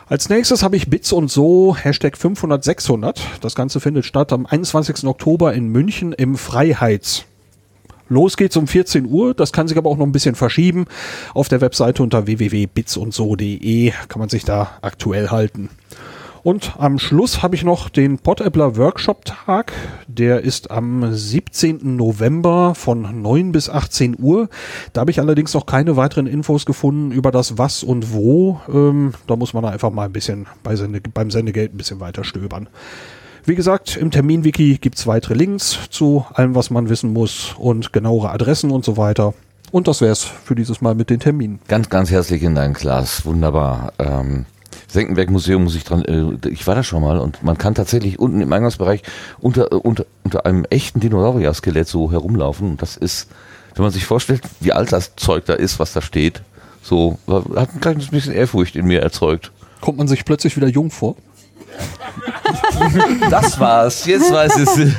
S4: Als nächstes habe ich Bits und so, Hashtag 500 600. Das Ganze findet statt am 21. Oktober in München im Freiheits. Los geht's um 14 Uhr, das kann sich aber auch noch ein bisschen verschieben. Auf der Webseite unter www.bitsundso.de kann man sich da aktuell halten. Und am Schluss habe ich noch den Podappler Workshop Tag. Der ist am 17. November von 9 bis 18 Uhr. Da habe ich allerdings noch keine weiteren Infos gefunden über das Was und Wo. Ähm, da muss man einfach mal ein bisschen bei Sende, beim Sendegeld ein bisschen weiter stöbern. Wie gesagt, im Terminwiki gibt's weitere Links zu allem, was man wissen muss und genauere Adressen und so weiter. Und das wär's für dieses Mal mit den Terminen.
S1: Ganz, ganz herzlichen Dank, Klaas. Wunderbar. Ähm, Senckenberg Museum muss ich dran, äh, ich war da schon mal und man kann tatsächlich unten im Eingangsbereich unter, äh, unter, unter einem echten Dinosaurier-Skelett so herumlaufen. Und das ist, wenn man sich vorstellt, wie alt das Zeug da ist, was da steht, so, hat ein kleines bisschen Ehrfurcht in mir erzeugt.
S4: Kommt man sich plötzlich wieder jung vor?
S1: Das war's, jetzt weiß ich es.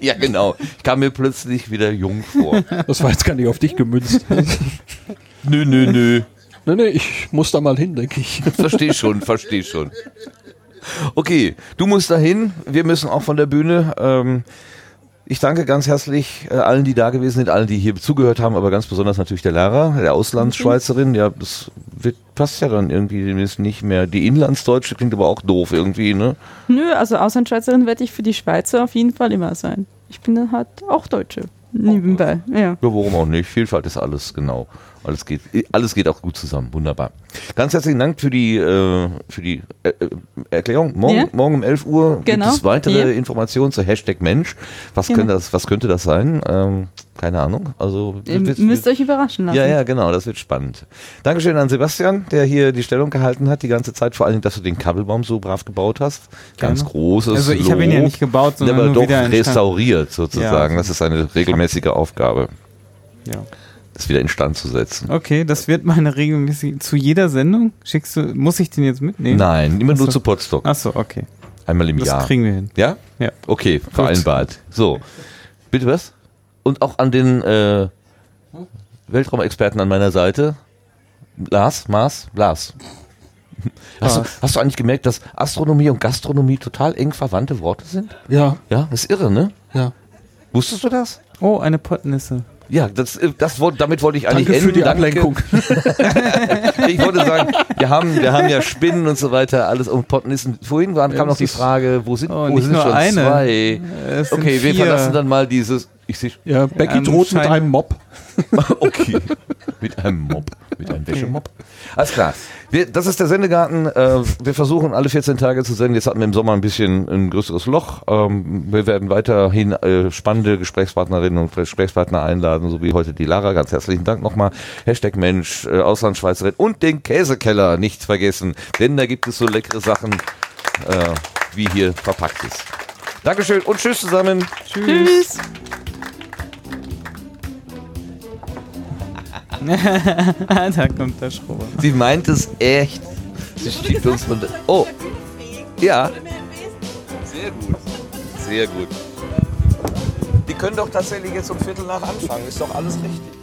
S1: ja, genau. Ich kam mir plötzlich wieder jung vor.
S4: Das war jetzt gar nicht auf dich gemünzt.
S1: Nö, nö, nö.
S4: nee, nee, ich muss da mal hin, denke ich.
S1: Versteh schon, versteh schon. Okay, du musst dahin. Wir müssen auch von der Bühne. Ähm, ich danke ganz herzlich äh, allen, die da gewesen sind, allen, die hier zugehört haben, aber ganz besonders natürlich der Lara, der Auslandsschweizerin. Ja, das wird, passt ja dann irgendwie demnächst nicht mehr. Die Inlandsdeutsche klingt aber auch doof irgendwie, ne?
S3: Nö, also Auslandschweizerin werde ich für die Schweizer auf jeden Fall immer sein. Ich bin dann halt auch Deutsche. Nebenbei, ja.
S1: Ja, warum auch nicht? Vielfalt ist alles, genau. Alles geht, alles geht auch gut zusammen. Wunderbar. Ganz herzlichen Dank für die, äh, für die äh, äh, Erklärung. Morgen,
S3: Ja.
S1: morgen um 11 Uhr
S3: Genau.
S1: gibt es weitere
S3: Ja.
S1: Informationen zu Hashtag Mensch. Was,
S3: Genau.
S1: könnte das, was könnte das sein? Ähm, keine Ahnung. Also,
S3: Ihr
S1: wird-
S3: müsst euch überraschen lassen.
S1: ja, ja, genau, das wird spannend. Dankeschön an Sebastian, der hier die Stellung gehalten hat die ganze Zeit, vor allem, dass du den Kabelbaum so brav gebaut hast. Ganz
S2: Gerne.
S1: großes
S2: Also ich habe ihn ja nicht gebaut, sondern
S1: aber
S2: nur
S1: doch restauriert sozusagen.
S2: Ja.
S1: Das ist eine regelmäßige Aufgabe,
S2: Ja.
S1: Das wieder instand zu setzen.
S2: Okay, das wird meine regelmäßig zu jeder Sendung. Schickst du, muss ich den jetzt mitnehmen?
S1: Nein, immer nur
S2: Ach so.
S1: zu Potsdok.
S2: Achso, okay.
S1: Einmal im
S2: Das
S1: Jahr.
S2: kriegen wir hin.
S1: Ja?
S2: Ja.
S1: Okay, vereinbart. So. Bitte was? Und auch an den äh, Weltraumexperten an meiner Seite. Lars, Mars, Lars. Hast du,
S2: Lars.
S1: hast du eigentlich gemerkt, dass Astronomie und Gastronomie total eng verwandte Worte sind?
S4: Ja,
S1: Ja, das ist irre, ne?
S4: ja.
S1: Wusstest du das?
S2: Oh, eine Pottnisse.
S1: Ja, das, äh, das, damit wollte ich eigentlich
S4: Danke für
S1: enden.
S4: die Ablenkung.
S1: Ich wollte sagen, wir haben, wir haben ja Spinnen und so weiter, alles und Pottnissen. Vorhin waren, kam noch die Frage, wo sind,
S2: Oh,
S1: wo sind
S2: nur
S1: schon
S2: eine.
S1: zwei? Okay, wir
S2: vier.
S1: verlassen dann mal dieses. Ich sehe.
S4: Ja, Becky
S2: Ähm,
S4: droht mit einem Mob.
S1: Okay. Mit einem Mob. Mit einem Wäschemob. Alles klar. Wir, das ist der Sendegarten. Äh, wir versuchen alle 14 Tage zu senden. Jetzt hatten wir im Sommer ein bisschen ein größeres Loch. Ähm, wir werden weiterhin äh, spannende Gesprächspartnerinnen und Gesprächspartner einladen, so wie heute die Lara. Ganz herzlichen Dank nochmal. Hashtag Mensch, äh, Auslandsschweizerin und den Käsekeller nicht vergessen. Denn da gibt es so leckere Sachen, äh, wie hier verpackt ist. Dankeschön und tschüss zusammen.
S3: Tschüss.
S2: da kommt der Schrubber.
S1: Sie meint es echt. Sie schickt uns von. Oh. Ja. Sehr gut. Sehr gut. Die können doch tatsächlich jetzt um Viertel nach anfangen. Ist doch alles richtig.